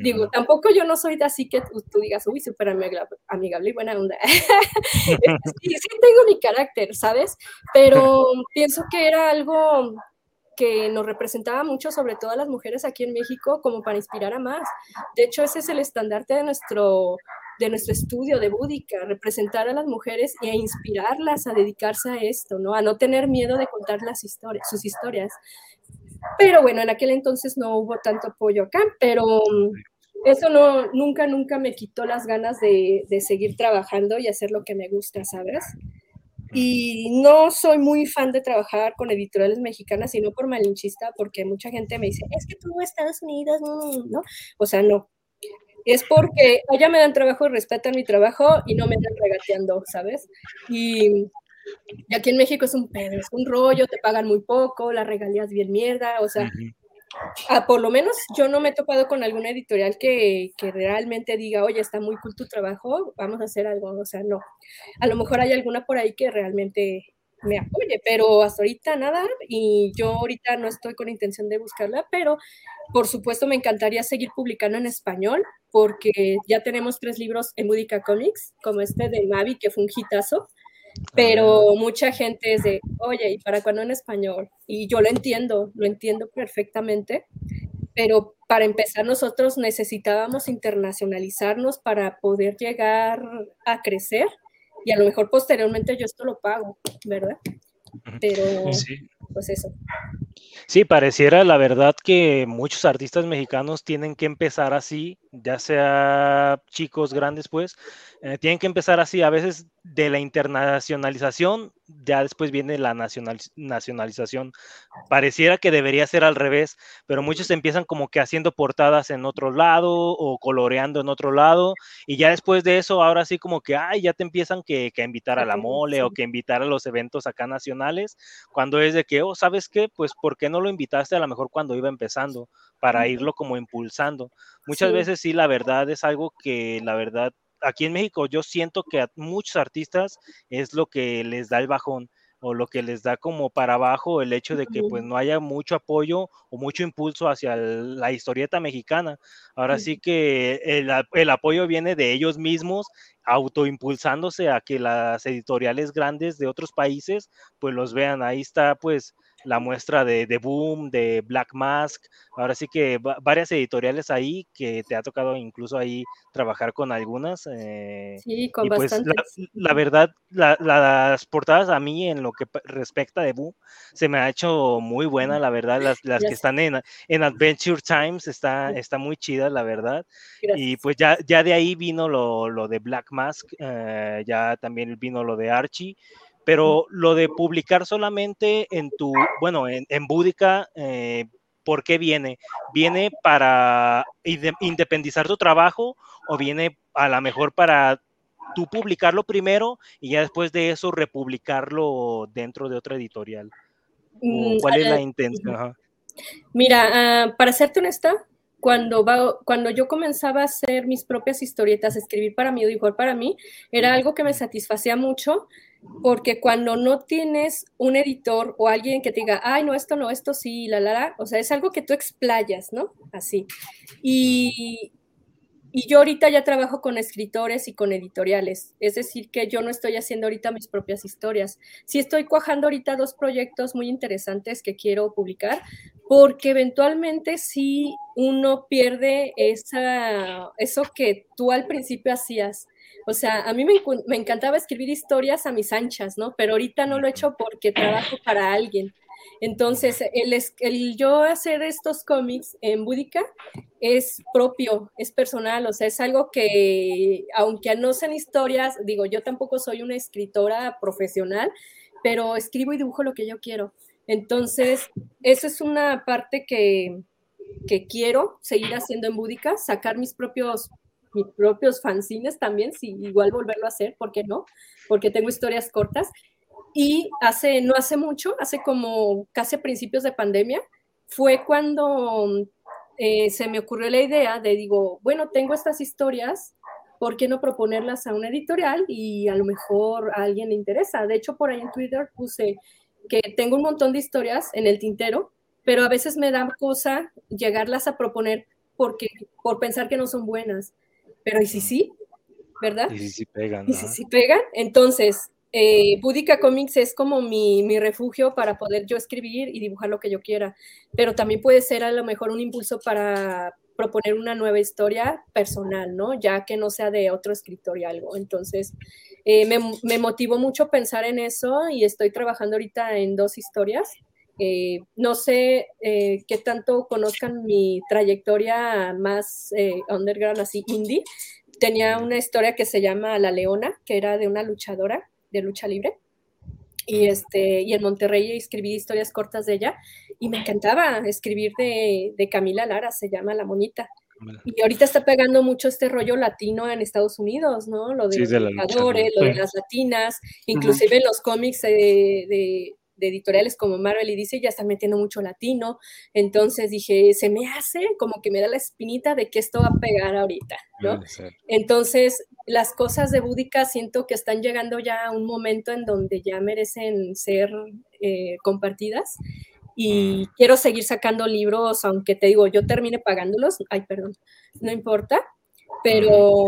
Digo, tampoco yo no soy de así que tú, digas, uy, súper amigable y buena onda. Este, sí, sí tengo mi carácter, ¿sabes? Pero pienso que era algo que nos representaba mucho, sobre todo a las mujeres aquí en México, como para inspirar a más. De hecho, ese es el estandarte de nuestro, de nuestro estudio de Búdica, representar a las mujeres e inspirarlas a dedicarse a esto, ¿no? A no tener miedo de contar las historias, sus historias. Pero bueno, en aquel entonces no hubo tanto apoyo acá, pero mm, eso no, nunca, nunca me quitó las ganas de, de seguir trabajando y hacer lo que me gusta, ¿sabes? Y no soy muy fan de trabajar con editoriales mexicanas, sino por malinchista, porque mucha gente me dice, es que tú Estados Unidos, ¿no? O sea, no. Es porque allá me dan trabajo respetan mi trabajo y no me están regateando, ¿sabes? Y, aquí en México es un pedo, es un rollo, te pagan muy poco, las regalías bien mierda, o sea, Ah, por lo menos yo no me he topado con alguna editorial que, que, realmente diga, oye, está muy cool tu trabajo, vamos a hacer algo. O sea, no. A lo mejor hay alguna por ahí que realmente me apoye, pero hasta ahorita nada. Y yo ahorita no estoy con intención de buscarla, pero por supuesto me encantaría seguir publicando en español, porque ya tenemos tres libros en Budica Comics, como este de Mavi, que fue un hitazo pero mucha gente es de, oye, ¿y para cuándo en español? Y yo lo entiendo, lo entiendo perfectamente, pero para empezar nosotros necesitábamos internacionalizarnos para poder llegar a crecer y a lo mejor posteriormente yo esto lo pago, ¿verdad? Pero, pues eso. Sí, pareciera la verdad que muchos artistas mexicanos tienen que empezar así, ya sea chicos, grandes, pues, eh, tienen que empezar así. A veces de la internacionalización, ya después viene la nacionalización. Pareciera que debería ser al revés, pero muchos empiezan como que haciendo portadas en otro lado o coloreando en otro lado, y ya después de eso, ahora sí como que, ay, ya te empiezan que, que invitar a la mole o que invitar a los eventos acá nacionales, cuando es de que, oh, ¿sabes qué? Pues, ¿por qué no lo invitaste a lo mejor cuando iba empezando? Para irlo como impulsando. Muchas veces sí, la verdad es algo que la verdad aquí en México yo siento que a muchos artistas es lo que les da el bajón o lo que les da como para abajo el hecho de que pues no haya mucho apoyo o mucho impulso hacia la historieta mexicana. Ahora sí que el, el, apoyo viene de ellos mismos autoimpulsándose a que las editoriales grandes de otros países pues los vean. Ahí está pues la muestra de, de, Boom, de Black Mask, ahora sí que varias editoriales ahí que te ha tocado incluso ahí trabajar con algunas. Eh, sí, con y pues la, verdad, las portadas a mí en lo que respecta de Boom se me ha hecho muy buena, la verdad, las, las que están en, en Adventure Times está, está muy chida, la verdad. Y pues ya, ya de ahí vino lo, lo de Black Mask, eh, ya también vino lo de Archie pero lo de publicar solamente en tu, bueno, en, en Búdica, eh, ¿por qué viene? ¿Viene para independizar tu trabajo o viene a lo mejor para tú publicarlo primero y ya después de eso republicarlo dentro de otra editorial? Mm, ¿Cuál es la intención? Mira, uh, para serte honesta, cuando, va, cuando yo comenzaba a hacer mis propias historietas, escribir para mí o dibujar para mí, era algo que me satisfacía mucho porque cuando no tienes un editor o alguien que te diga, ay, no, esto no, esto sí, la, la, o sea, es algo que tú explayas, ¿no? Así. Y, y yo ahorita ya trabajo con escritores y con editoriales, es decir, que yo no estoy haciendo ahorita mis propias historias. Sí estoy cuajando ahorita dos proyectos muy interesantes que quiero publicar, porque eventualmente sí uno pierde esa, eso que tú al principio hacías o sea, a mí me, encantaba escribir historias a mis anchas, ¿no? Pero ahorita no lo he hecho porque trabajo para alguien. Entonces, el, yo hacer estos cómics en Búdica es propio, es personal, o sea, es algo que, aunque no sean historias, digo, yo tampoco soy una escritora profesional, pero escribo y dibujo lo que yo quiero. Entonces, eso es una parte que, que quiero seguir haciendo en Búdica, sacar mis propios mis propios fanzines también, si igual volverlo a hacer, ¿por qué no? Porque tengo historias cortas. Y hace, no hace mucho, hace como casi principios de pandemia, fue cuando eh, se me ocurrió la idea de, digo, bueno, tengo estas historias, ¿por qué no proponerlas a una editorial y a lo mejor a alguien le interesa? De hecho, por ahí en Twitter puse que tengo un montón de historias en el tintero, pero a veces me da cosa llegarlas a proponer porque, por pensar que no son buenas. Pero ¿y si sí? ¿Verdad? Y si sí pegan. ¿Y si sí pegan? Entonces, eh, Búdica Comics es como mi, mi, refugio para poder yo escribir y dibujar lo que yo quiera, pero también puede ser a lo mejor un impulso para proponer una nueva historia personal, ¿no? Ya que no sea de otro escritor y algo. Entonces, eh, me, me, motivó mucho pensar en eso y estoy trabajando ahorita en dos historias. Eh, no sé eh, qué tanto conozcan mi trayectoria más eh, underground, así indie. Tenía una historia que se llama La Leona, que era de una luchadora de lucha libre. Y, este, y en Monterrey escribí historias cortas de ella y me encantaba escribir de, de Camila Lara, se llama La Monita. Y ahorita está pegando mucho este rollo latino en Estados Unidos, ¿no? Lo de Sí, los de la luchadores, lucha, lo de sí. las latinas, inclusive en los cómics de, de- de editoriales como Marvel y DC ya están metiendo mucho latino. Entonces dije, se me hace como que me da la espinita de que esto va a pegar ahorita. Entonces, las cosas de Búdica siento que están llegando ya a un momento en donde ya merecen ser eh, compartidas. Y quiero seguir sacando libros, aunque te digo, yo termine pagándolos. Ay, perdón, no importa. Pero,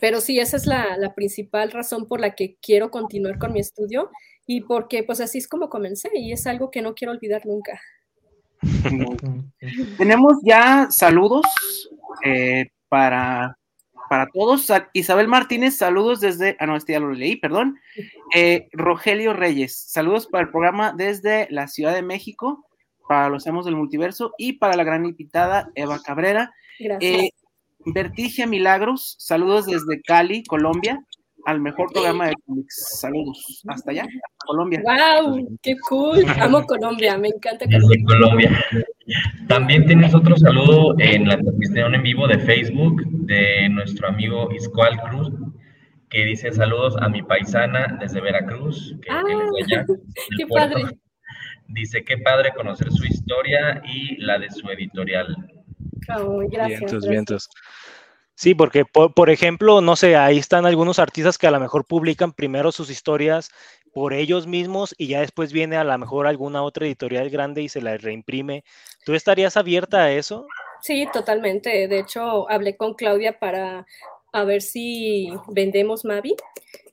pero sí, esa es la, la principal razón por la que quiero continuar con mi estudio y porque pues así es como comencé y es algo que no quiero olvidar nunca. Tenemos ya saludos eh, para, para todos. Sa- Isabel Martínez, saludos desde. Ah, no, este ya lo leí, perdón. Eh, Rogelio Reyes, saludos para el programa desde la Ciudad de México, para los amos del multiverso y para la gran invitada Eva Cabrera. Gracias. Eh, Vertigia Milagros, saludos desde Cali, Colombia, al mejor programa de cómics. Saludos. Hasta allá, hasta Colombia. ¡Wow! ¡Qué cool! Amo Colombia, me encanta Desde Colombia. Colombia. También tienes otro saludo en la transmisión en vivo de Facebook de nuestro amigo Iscoal Cruz, que dice saludos a mi paisana desde Veracruz, que, Ah, que allá, ¡Qué puerto. padre! Dice qué padre conocer su historia y la de su editorial. Oh, gracias, vientos, gracias. vientos. Sí, porque por, por ejemplo, no sé, ahí están algunos artistas que a lo mejor publican primero sus historias por ellos mismos y ya después viene a lo mejor alguna otra editorial grande y se la reimprime. ¿Tú estarías abierta a eso? Sí, totalmente. De hecho, hablé con Claudia para a ver si vendemos Mavi,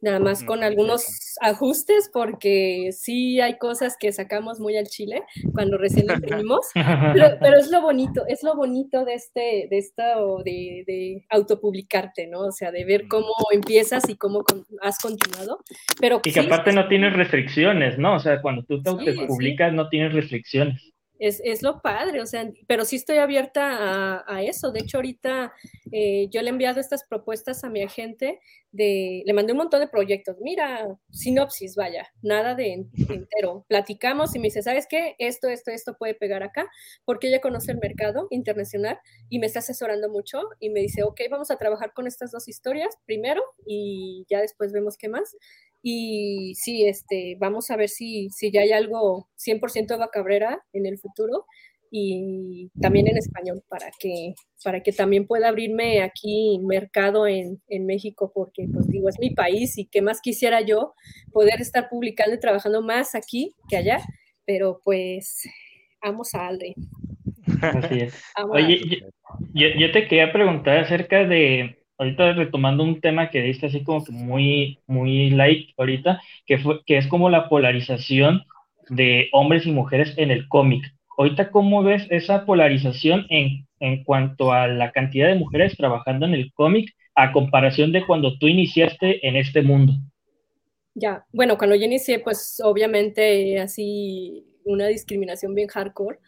nada más con algunos ajustes, porque sí hay cosas que sacamos muy al chile cuando recién lo imprimimos, pero, pero es lo bonito, es lo bonito de este, de esto, de, de autopublicarte, ¿no? O sea, de ver cómo empiezas y cómo con- has continuado. Pero Y que sí, aparte no tienes restricciones, ¿no? O sea, cuando tú te Sí, publicas no tienes restricciones. Es, es lo padre, o sea, pero sí estoy abierta a, eso. De hecho, ahorita eh, yo le he enviado estas propuestas a mi agente, de, le mandé un montón de proyectos. Mira, sinopsis, vaya, nada de, entero. Platicamos y me dice, ¿sabes qué? Esto, esto, esto puede pegar acá, porque ella conoce el mercado internacional y me está asesorando mucho y me dice, ok, vamos a trabajar con estas dos historias primero y ya después vemos qué más. Y sí, este, vamos a ver si, si ya hay algo 100% Eva Cabrera en el futuro y también en español para que, para que también pueda abrirme aquí mercado en, en México porque pues digo, es mi país y qué más quisiera yo poder estar publicando y trabajando más aquí que allá, pero pues amo a Aldri. Así es. Oye, yo- yo te quería preguntar acerca de, ahorita retomando un tema que diste así como que muy, muy light ahorita, que fue, que es como la polarización de hombres y mujeres en el cómic. Ahorita, ¿cómo ves esa polarización en, en cuanto a la cantidad de mujeres trabajando en el cómic a comparación de cuando tú iniciaste en este mundo? Ya, bueno, cuando yo inicié, pues obviamente así una discriminación bien hardcore,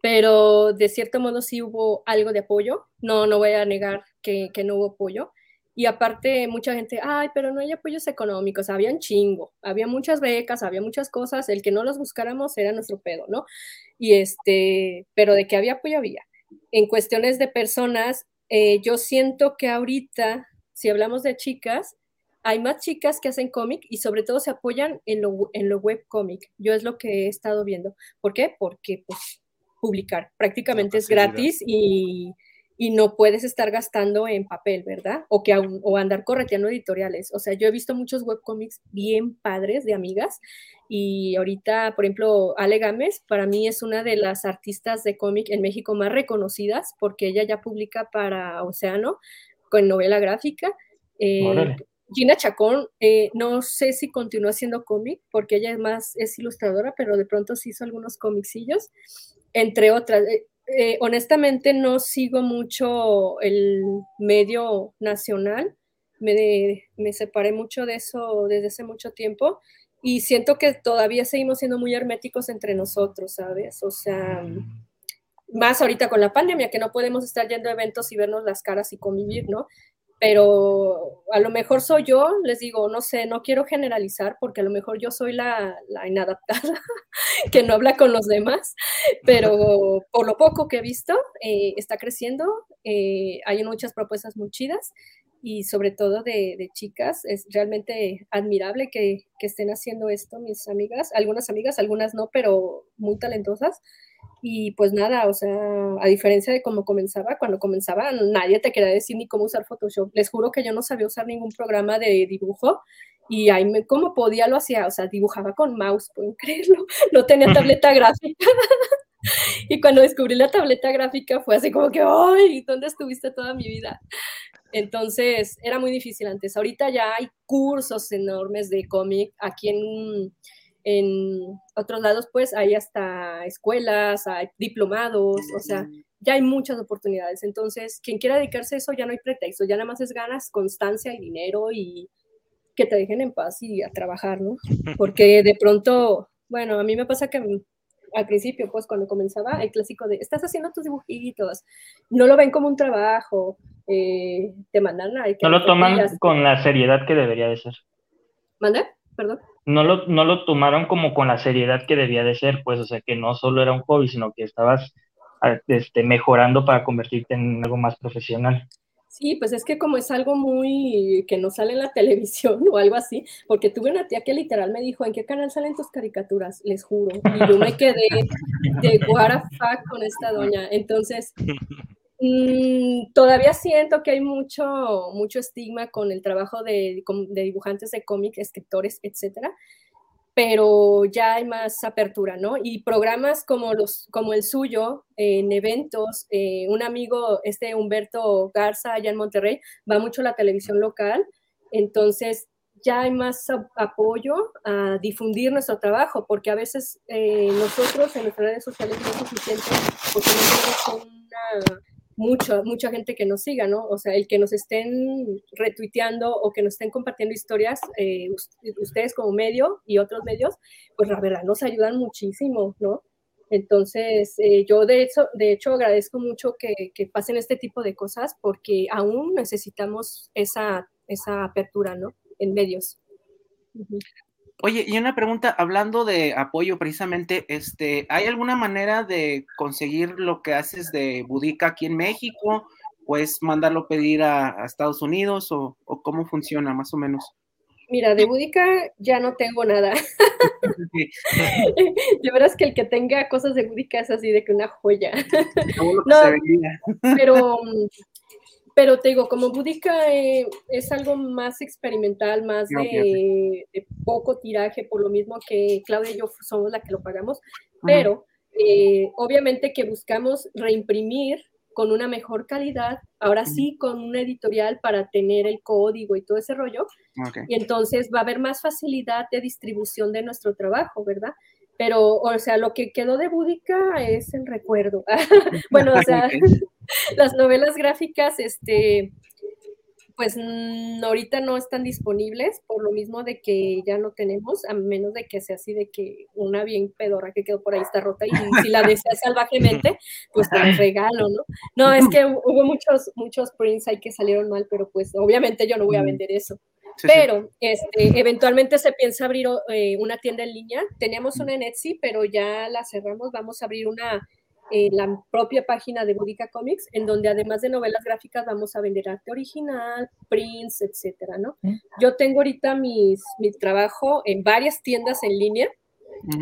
pero de cierto modo sí hubo algo de apoyo. No, no voy a negar que, que no hubo apoyo. Y aparte, mucha gente, ay, pero no hay apoyos económicos, había un chingo, había muchas becas, había muchas cosas, el que no los buscáramos era nuestro pedo, ¿no? Y este, pero de que había apoyo había. En cuestiones de personas, eh, yo siento que ahorita, si hablamos de chicas, hay más chicas que hacen cómic y sobre todo se apoyan en lo, en lo web cómic. Yo es lo que he estado viendo. ¿Por qué? Porque pues publicar prácticamente es gratis y, y no puedes estar gastando en papel, ¿verdad? O, que, o andar correteando editoriales. O sea, yo he visto muchos webcomics bien padres de amigas y ahorita, por ejemplo, Ale Gámez, para mí es una de las artistas de cómic en México más reconocidas porque ella ya publica para Océano con novela gráfica. Eh, Gina Chacón, eh, no sé si continúa haciendo cómic porque ella es más, es ilustradora, pero de pronto sí hizo algunos cómicsillos, entre otras. Eh, honestamente no sigo mucho el medio nacional, me, me, separé mucho de eso desde hace mucho tiempo y siento que todavía seguimos siendo muy herméticos entre nosotros, ¿sabes? O sea, más ahorita con la pandemia, que no podemos estar yendo a eventos y vernos las caras y convivir, ¿no? Pero a lo mejor soy yo, les digo, no sé, no quiero generalizar porque a lo mejor yo soy la, inadaptada que no habla con los demás, pero por lo poco que he visto, eh, está creciendo, eh, hay muchas propuestas muy chidas y sobre todo de, chicas, es realmente admirable que, que estén haciendo esto mis amigas, algunas amigas, algunas no, pero muy talentosas. Y pues nada, o sea, a diferencia de cómo comenzaba, cuando comenzaba nadie te quería decir ni cómo usar Photoshop. Les juro que yo no sabía usar ningún programa de dibujo y ahí me, como podía lo hacía, o sea, dibujaba con mouse, pueden creerlo, no tenía tableta gráfica. y cuando descubrí la tableta gráfica fue así como que, ¡ay! ¿Dónde estuviste toda mi vida? Entonces, era muy difícil antes. Ahorita ya hay cursos enormes de cómic aquí en en otros lados, pues hay hasta escuelas, hay diplomados, o sea, ya hay muchas oportunidades. Entonces, quien quiera dedicarse a eso, ya no hay pretexto, ya nada más es ganas, constancia y dinero y que te dejen en paz y a trabajar, ¿no? Porque de pronto, bueno, a mí me pasa que al principio, pues cuando comenzaba, el clásico de, estás haciendo tus dibujitos, no lo ven como un trabajo, eh, te mandan a... No lo toman con la seriedad que debería de ser. ¿Manda? Perdón no lo, no lo tomaron como con la seriedad que debía de ser, pues, o sea, que no solo era un hobby, sino que estabas este, mejorando para convertirte en algo más profesional. Sí, pues es que como es algo muy que no sale en la televisión o algo así, porque tuve una tía que literal me dijo, ¿en qué canal salen tus caricaturas? Les juro. Y yo me quedé de what con esta doña. Entonces, Mm, todavía siento que hay mucho, mucho estigma con el trabajo de, dibujantes de cómic, escritores, etcétera, pero ya hay más apertura, ¿no? Y programas como, los, como el suyo, en eventos, eh, un amigo, este Humberto Garza, allá en Monterrey, va mucho a la televisión local, entonces ya hay más apoyo a difundir nuestro trabajo, porque a veces eh, nosotros en nuestras redes sociales no es suficiente porque no tenemos una mucha, mucha gente que nos siga, ¿no? O sea, el que nos estén retuiteando o que nos estén compartiendo historias, eh, ustedes como medio y otros medios, pues la verdad nos ayudan muchísimo, ¿no? Entonces, eh, yo de hecho, de hecho agradezco mucho que, que, pasen este tipo de cosas porque aún necesitamos esa, esa apertura, ¿no? En medios. Oye, y una pregunta, hablando de apoyo precisamente, este, ¿hay alguna manera de conseguir lo que haces de Budica aquí en México? ¿Puedes mandarlo pedir a, Estados Unidos o, cómo funciona más o menos? Mira, de Budica ya no tengo nada. de verdad es que el que tenga cosas de Budica es así de que una joya. no, pero pero te digo, como Budica eh, es algo más experimental, más de, poco tiraje, por lo mismo que Claudia y yo somos la que lo pagamos, pero eh, obviamente que buscamos reimprimir con una mejor calidad, ahora sí con una editorial para tener el código y todo ese rollo, y entonces va a haber más facilidad de distribución de nuestro trabajo, ¿verdad? Pero, o sea, lo que quedó de Búdica es el recuerdo. bueno, o sea, las novelas gráficas, este, pues ahorita no están disponibles, por lo mismo de que ya no tenemos, a menos de que sea así de que una bien pedora que quedó por ahí está rota y si la deseas salvajemente, pues te la regalo, ¿no? No, es que hubo muchos, muchos prints ahí que salieron mal, pero pues obviamente yo no voy a vender eso. pero Este, eventualmente se piensa abrir eh, una tienda en línea. Teníamos una en Etsy, pero ya la cerramos. Vamos a abrir una en la propia página de Boudica Comics, en donde además de novelas gráficas vamos a vender arte original, prints, etcétera, ¿no? Yo tengo ahorita mis, mi trabajo en varias tiendas en línea,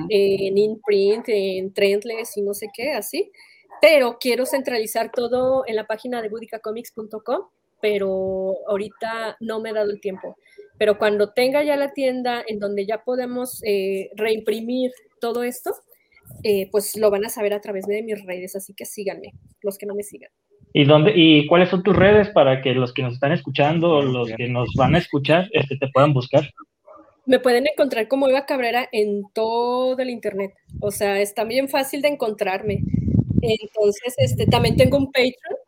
en InPrint, en Trendless y no sé qué, así, pero quiero centralizar todo en la página de budicacomics.com, pero ahorita no me he dado el tiempo. Pero cuando tenga ya la tienda en donde ya podemos eh, reimprimir todo esto, eh, pues lo van a saber a través de mis redes, así que síganme, los que no me sigan. ¿Y dónde y cuáles son tus redes para que los que nos están escuchando, los que nos van a escuchar, este, te puedan buscar? Me pueden encontrar como Eva Cabrera en todo el internet. O sea, es también fácil de encontrarme. Entonces, este, también tengo un Patreon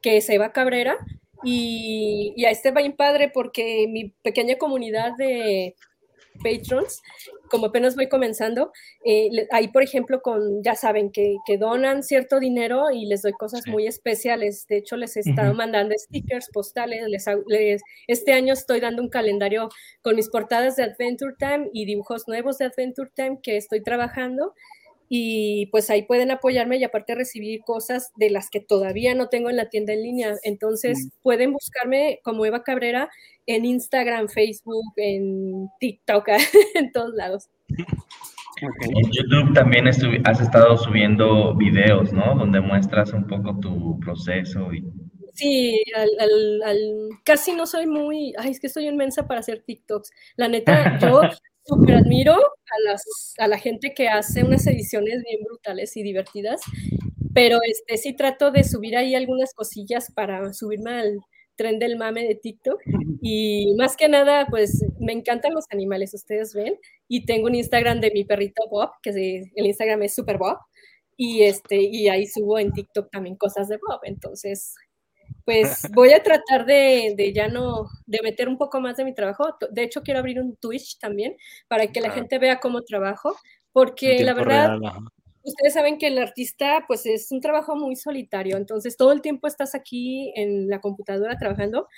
que es Eva Cabrera y, y a este va bien padre porque mi pequeña comunidad de, patrons, como apenas voy comenzando, eh, ahí por ejemplo con, ya saben, que, que, donan cierto dinero y les doy cosas muy especiales. De hecho, les he estado mandando stickers, postales. Les, este año estoy dando un calendario con mis portadas de Adventure Time y dibujos nuevos de Adventure Time que estoy trabajando y pues ahí pueden apoyarme y aparte recibir cosas de las que todavía no tengo en la tienda en línea. Entonces pueden buscarme como Eva Cabrera en Instagram, Facebook, en TikTok, en todos lados. En YouTube también has estado subiendo videos, ¿no? Donde muestras un poco tu proceso y Sí, al, casi no soy muy, ay, es que soy inmensa para hacer TikToks. La neta, yo súper admiro a, las, a la gente que hace unas ediciones bien brutales y divertidas, pero este, sí trato de subir ahí algunas cosillas para subirme al tren del mame de TikTok. Y más que nada, pues me encantan los animales, ustedes ven, y tengo un Instagram de mi perrito Bob, que el Instagram es Super Bob, y, este, y ahí subo en TikTok también cosas de Bob, entonces pues voy a tratar de, ya no, de meter un poco más de mi trabajo. De hecho, quiero abrir un Twitch también para que la gente vea cómo trabajo, porque la verdad, ustedes saben que el artista, pues es un trabajo muy solitario, entonces todo el tiempo estás aquí en la computadora trabajando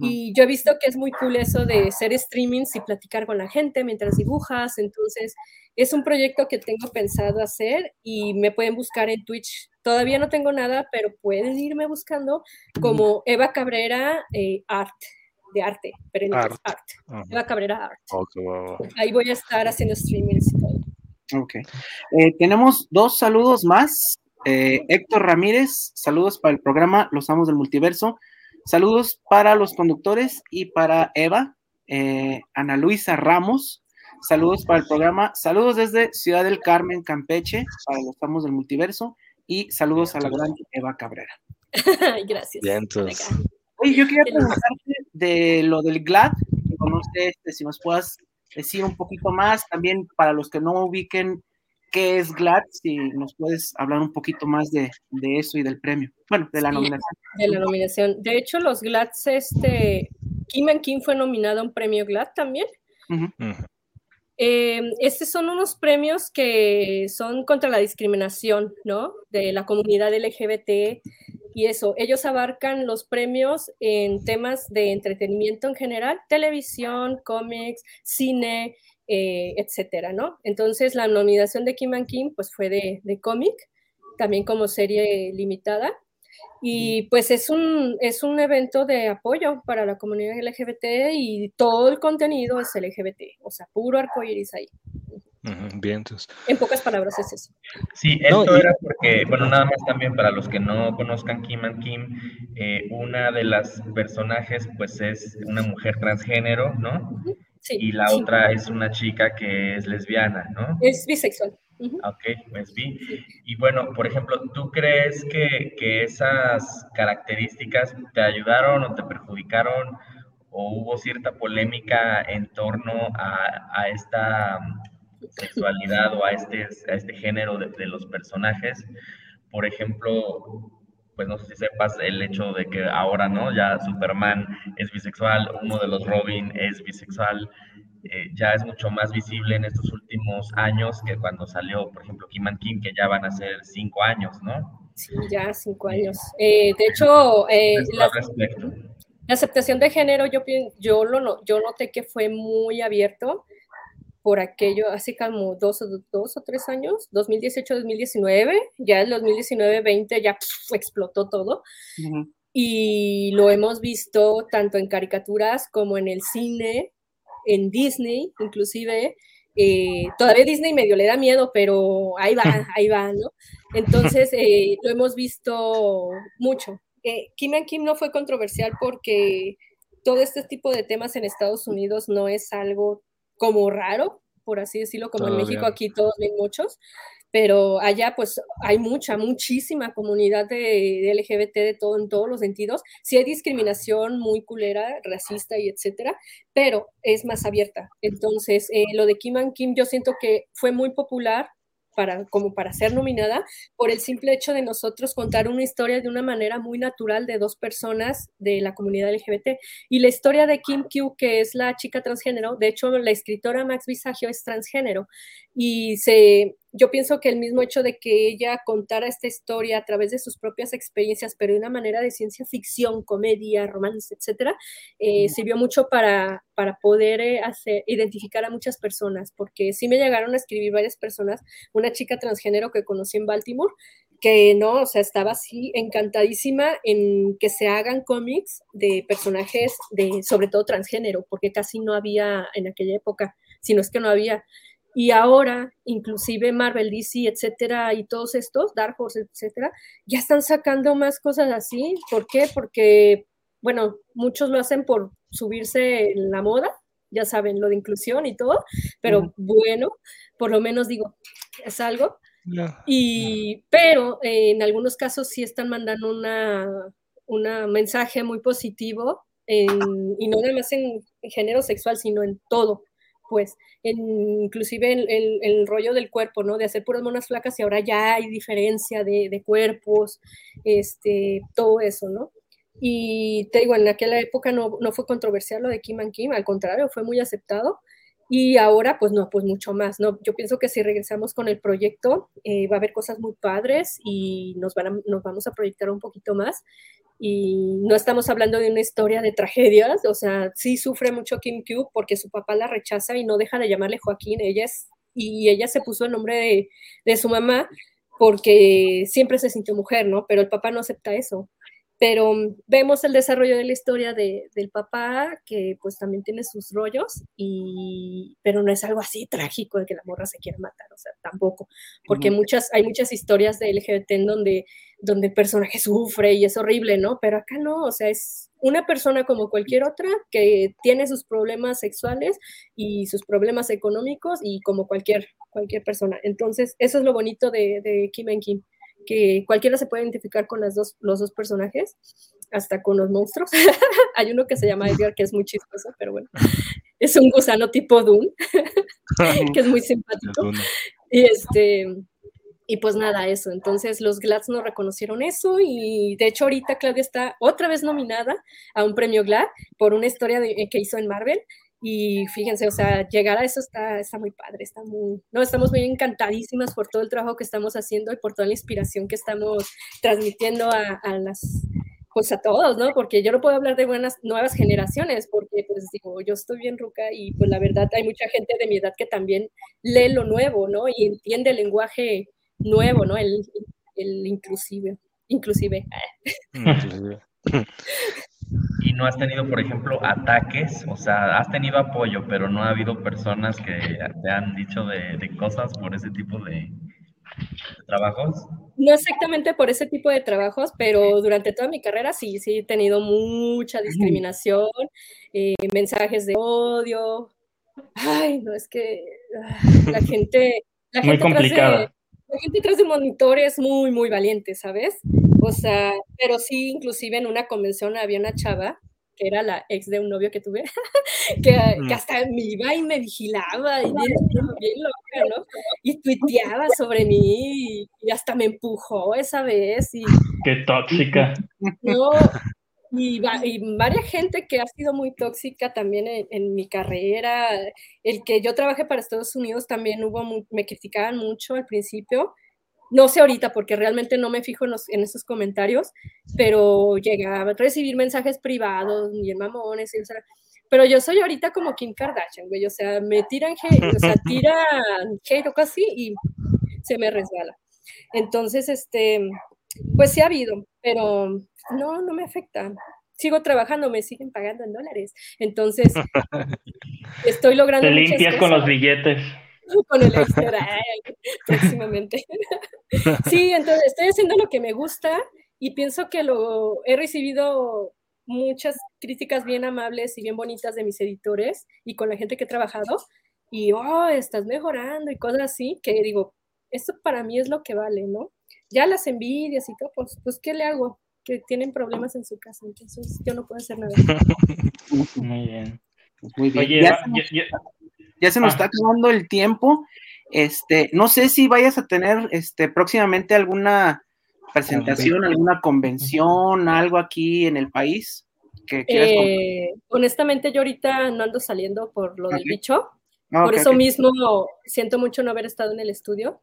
y yo he visto que es muy cool eso de hacer streamings y platicar con la gente mientras dibujas, entonces es un proyecto que tengo pensado hacer y me pueden buscar en Twitch. Todavía no tengo nada, pero pueden irme buscando como Eva Cabrera eh, Art, de arte, pero en art. Eva Cabrera Art. Ahí voy a estar haciendo streamings y todo. Ok. Eh, tenemos dos saludos más. Eh, Héctor Ramírez, saludos para el programa Los Amos del Multiverso. Saludos para los conductores y para Eva. Ana Luisa Ramos, Saludos para el programa. Saludos desde Ciudad del Carmen, Campeche, para los Amos del Multiverso. Y saludos a la gran Eva Cabrera. Gracias. Oye, yo quería preguntarte de lo del GLAD, no sé este, si nos puedas decir un poquito más, también para los que no ubiquen qué es GLAD, si nos puedes hablar un poquito más de, eso y del premio. Bueno, de la nominación. De la nominación. De hecho, los GLADs, este, Kim and Kim fue nominado a un premio GLAD también. Eh, estos son unos premios que son contra la discriminación, ¿no? De la comunidad LGBT y eso. Ellos abarcan los premios en temas de entretenimiento en general, televisión, cómics, cine, eh, etcétera, ¿no? Entonces, la nominación de Kim and Kim, pues fue de, de cómic, también como serie limitada. Y pues es un, es un evento de apoyo para la comunidad LGBT y todo el contenido es LGBT, o sea, puro arcoíris ahí. Bien, entonces. En pocas palabras es eso. Sí, esto era porque, bueno, nada más también para los que no conozcan Kim and Kim, eh, una de las personajes pues es una mujer transgénero, ¿no? Sí. Y la otra es una chica que es lesbiana, ¿no? Es bisexual. Ok, pues vi. Y bueno, por ejemplo, ¿tú crees que, que, esas características te ayudaron o te perjudicaron o hubo cierta polémica en torno a, a esta sexualidad o a este, a este género de, de, los personajes? Por ejemplo, pues no sé si sepas el hecho de que ahora, ¿no? Ya Superman es bisexual, uno de los Robin es bisexual. Eh, ya es mucho más visible en estos últimos años que cuando salió, por ejemplo, Kim and Kim, que ya van a ser cinco años, ¿no? Sí, ya cinco años. Eh, de hecho, eh, la, aceptación de género, yo, yo, lo, yo noté que fue muy abierto por aquello, hace como dos, dos o tres años, 2018-2019, ya el 2019-20 ya explotó todo. Y lo hemos visto tanto en caricaturas como en el cine, en Disney, inclusive, Eh, todavía Disney medio le da miedo, pero ahí va, ahí va, ¿no? Entonces, eh, lo hemos visto mucho. Eh, Kim and Kim no fue controversial porque todo este tipo de temas en Estados Unidos no es algo como raro, por así decirlo, como en México aquí todos ven muchos, pero allá pues hay mucha, muchísima comunidad de, LGBT de todo, en todos los sentidos. Sí hay discriminación muy culera, racista y etcétera, pero es más abierta. Entonces, eh, lo de Kim and Kim yo siento que fue muy popular para, como para ser nominada, por el simple hecho de nosotros contar una historia de una manera muy natural de dos personas de la comunidad LGBT. Y la historia de Kim Q, que es la chica transgénero, de hecho la escritora Max Visagio es transgénero, y se, yo pienso que el mismo hecho de que ella contara esta historia a través de sus propias experiencias, pero de una manera de ciencia ficción, comedia, romance, etcétera, eh, sirvió mucho para, para poder eh, hacer, identificar a muchas personas, porque sí me llegaron a escribir varias personas, una chica transgénero que conocí en Baltimore, que no, o sea, estaba así encantadísima en que se hagan cómics de personajes de, sobre todo transgénero, porque casi no había en aquella época, si no es que no había. Y ahora, inclusive Marvel, DC, etcétera, y todos estos, Dark Horse, etcétera, ya están sacando más cosas así. ¿Por qué? Porque, bueno, muchos lo hacen por subirse en la moda, ya saben, lo de inclusión y todo, pero bueno, por lo menos digo, es algo. Y, pero eh, en algunos casos sí están mandando una, una mensaje muy positivo, y no nada más en género sexual, sino en todo pues, inclusive el, rollo del cuerpo, ¿no? De hacer puras monas flacas y ahora ya hay diferencia de, de, cuerpos, este, todo eso, ¿no? Y te digo, en aquella época no, no fue controversial lo de Kim and Kim, al contrario, fue muy aceptado. Y ahora, pues no, pues mucho más, ¿no? Yo pienso que si regresamos con el proyecto, eh, va a haber cosas muy padres y nos, van nos vamos a proyectar un poquito más y no estamos hablando de una historia de tragedias, o sea, sí sufre mucho Kim Q porque su papá la rechaza y no deja de llamarle Joaquín, ella es, y ella se puso el nombre de, de su mamá porque siempre se sintió mujer, ¿no? Pero el papá no acepta eso pero vemos el desarrollo de la historia de, del papá, que pues también tiene sus rollos, y, pero no es algo así trágico de que la morra se quiera matar, o sea, tampoco, porque muchas, hay muchas historias de LGBT en donde, donde el personaje sufre y es horrible, ¿no? Pero acá no, o sea, es una persona como cualquier otra que tiene sus problemas sexuales y sus problemas económicos y como cualquier, cualquier persona. Entonces, eso es lo bonito de, de Kim and Kim que cualquiera se puede identificar con las dos, los dos personajes, hasta con los monstruos. Hay uno que se llama Edgar, que es muy chistoso, pero bueno, es un gusano tipo Doom, que es muy simpático. Y este, y pues nada, eso. Entonces los Glads no reconocieron eso y de hecho ahorita Claudia está otra vez nominada a un premio GLAD por una historia que hizo en Marvel y fíjense, o sea, llegar a eso está, está muy padre, está muy, no, estamos muy encantadísimas por todo el trabajo que estamos haciendo y por toda la inspiración que estamos transmitiendo a, a las, pues a todos, ¿no? Porque yo no puedo hablar de buenas nuevas generaciones, porque pues digo, yo estoy bien ruca y pues la verdad hay mucha gente de mi edad que también lee lo nuevo, ¿no? Y entiende el lenguaje nuevo, ¿no? El, el inclusive, inclusive. inclusive. y no has tenido, por ejemplo, ataques, o sea, has tenido apoyo, pero no ha habido personas que te han dicho de, cosas por ese tipo de, trabajos? No exactamente por ese tipo de trabajos, pero durante toda mi carrera sí, sí he tenido mucha discriminación, eh, mensajes de odio. Ay, no, es que ah, la gente... La muy complicada. La gente tras de monitor es muy, muy valiente, ¿sabes? O sea, pero sí, inclusive en una convención había una chava que era la ex de un novio que tuve, que, mm. hasta me iba y me vigilaba, y bien, loca, ¿no? Y tuiteaba sobre mí, y, hasta me empujó esa vez. Y, ¡Qué tóxica! No, y, y, varias gente que ha sido muy tóxica también en, en, mi carrera. El que yo trabajé para Estados Unidos también hubo, me criticaban mucho al principio, no sé ahorita porque realmente no me fijo en, esos comentarios, pero llegaba a recibir mensajes privados, bien mamones, y, o sea, pero yo soy ahorita como Kim Kardashian, güey, o sea, me tiran hate, o sea, tiran hate o casi y se me resbala. Entonces, este, pues sí ha habido, pero no, no me afecta. Sigo trabajando, me siguen pagando en dólares. Entonces, estoy logrando. Te limpias con los billetes. con el extra próximamente. sí, entonces estoy haciendo lo que me gusta y pienso que lo he recibido muchas críticas bien amables y bien bonitas de mis editores y con la gente que he trabajado y, oh, estás mejorando y cosas así, que digo, esto para mí es lo que vale, ¿no? Ya las envidias y todo, pues, pues ¿qué le hago? Que tienen problemas en su casa, entonces yo no puedo hacer nada. Muy bien. Pues muy bien. Oye, ya, va- se, ya nos ah. está acabando el tiempo. Este, no sé si vayas a tener este próximamente alguna presentación, alguna convención, algo aquí en el país que quieras contar. Eh, honestamente, yo ahorita no ando saliendo por lo del Ok. bicho, Ah, por eso mismo siento mucho no haber estado en el estudio.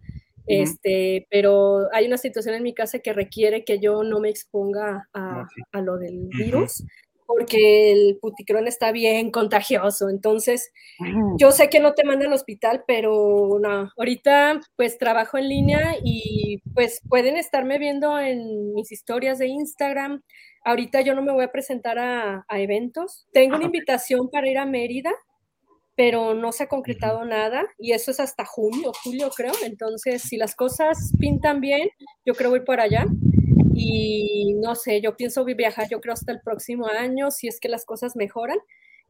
Este, pero hay una situación en mi casa que requiere que yo no me exponga a, a lo del virus, porque el puticrón está bien contagioso. Entonces, yo sé que no te mandan al hospital, pero no, ahorita pues trabajo en línea y pues pueden estarme viendo en mis historias de Instagram. Ahorita yo no me voy a presentar a, a eventos. Tengo una Ah, ok. invitación para ir a Mérida, pero no se ha concretado nada y eso es hasta junio, julio creo. Entonces, si las cosas pintan bien, yo creo voy por allá. Y no sé, yo pienso viajar yo creo hasta el próximo año, si es que las cosas mejoran.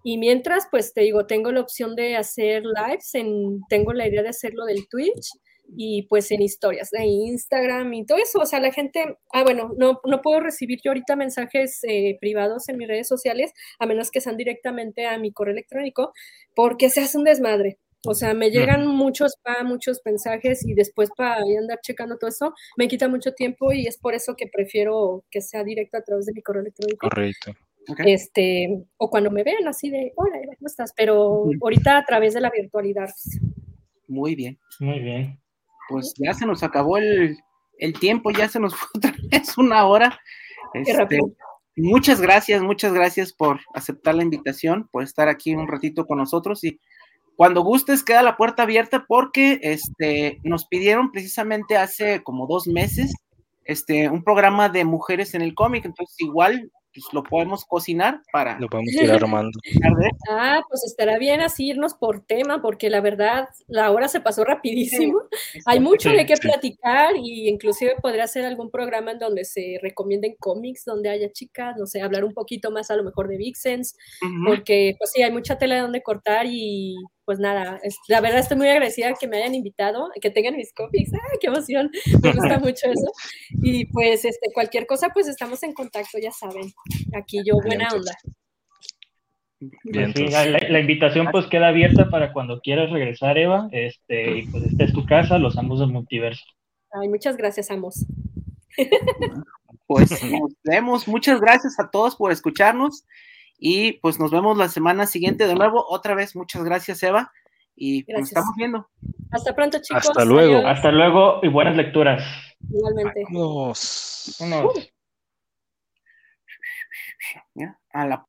Y mientras, pues te digo, tengo la opción de hacer lives, en, tengo la idea de hacerlo del Twitch y pues en historias de Instagram y todo eso. O sea, la gente, ah, bueno, no, no puedo recibir yo ahorita mensajes eh, privados en mis redes sociales, a menos que sean directamente a mi correo electrónico, porque se hace un desmadre. O sea, me llegan muchos spam, muchos mensajes y después para andar checando todo eso, me quita mucho tiempo y es por eso que prefiero que sea directo a través de mi correo electrónico. Correcto. Este, o cuando me vean así de, hola, ¿cómo estás? Pero ahorita a través de la virtualidad. Muy bien. Muy bien. Pues ya se nos acabó el, el tiempo, ya se nos fue otra vez una hora. Este, muchas gracias, muchas gracias por aceptar la invitación, por estar aquí un ratito con nosotros y cuando gustes queda la puerta abierta porque este, nos pidieron precisamente hace como dos meses este, un programa de mujeres en el cómic, entonces igual pues, lo podemos cocinar para Lo podemos ir armando. Ah, pues estará bien así irnos por tema, porque la verdad la hora se pasó rapidísimo. Hay mucho Sí, de qué sí. platicar y inclusive podría hacer algún programa en donde se recomienden cómics, donde haya chicas, no sé, hablar un poquito más a lo mejor de Vixens, Ujú. porque pues sí, hay mucha tela de donde cortar y pues nada, es- la verdad estoy muy agradecida que me hayan invitado, que tengan mis cómics, ¡ah, qué emoción! Me gusta mucho eso. Y pues este, cualquier cosa, pues estamos en contacto, ya saben, aquí yo buena Bien, onda. Bien, Pues sí, entonces. la, la invitación pues queda abierta para cuando quieras regresar, Eva. Este, y pues esta es tu casa, los ambos del multiverso. Ay, muchas gracias, Amos. Pues nos vemos. Muchas gracias a todos por escucharnos y pues nos vemos la semana siguiente de nuevo. Otra vez, muchas gracias, Eva. Y nos Gracias. estamos viendo. Hasta pronto, chicos. Hasta luego. Adiós. Hasta luego y buenas lecturas. Igualmente. Nos-. ¿ya? A la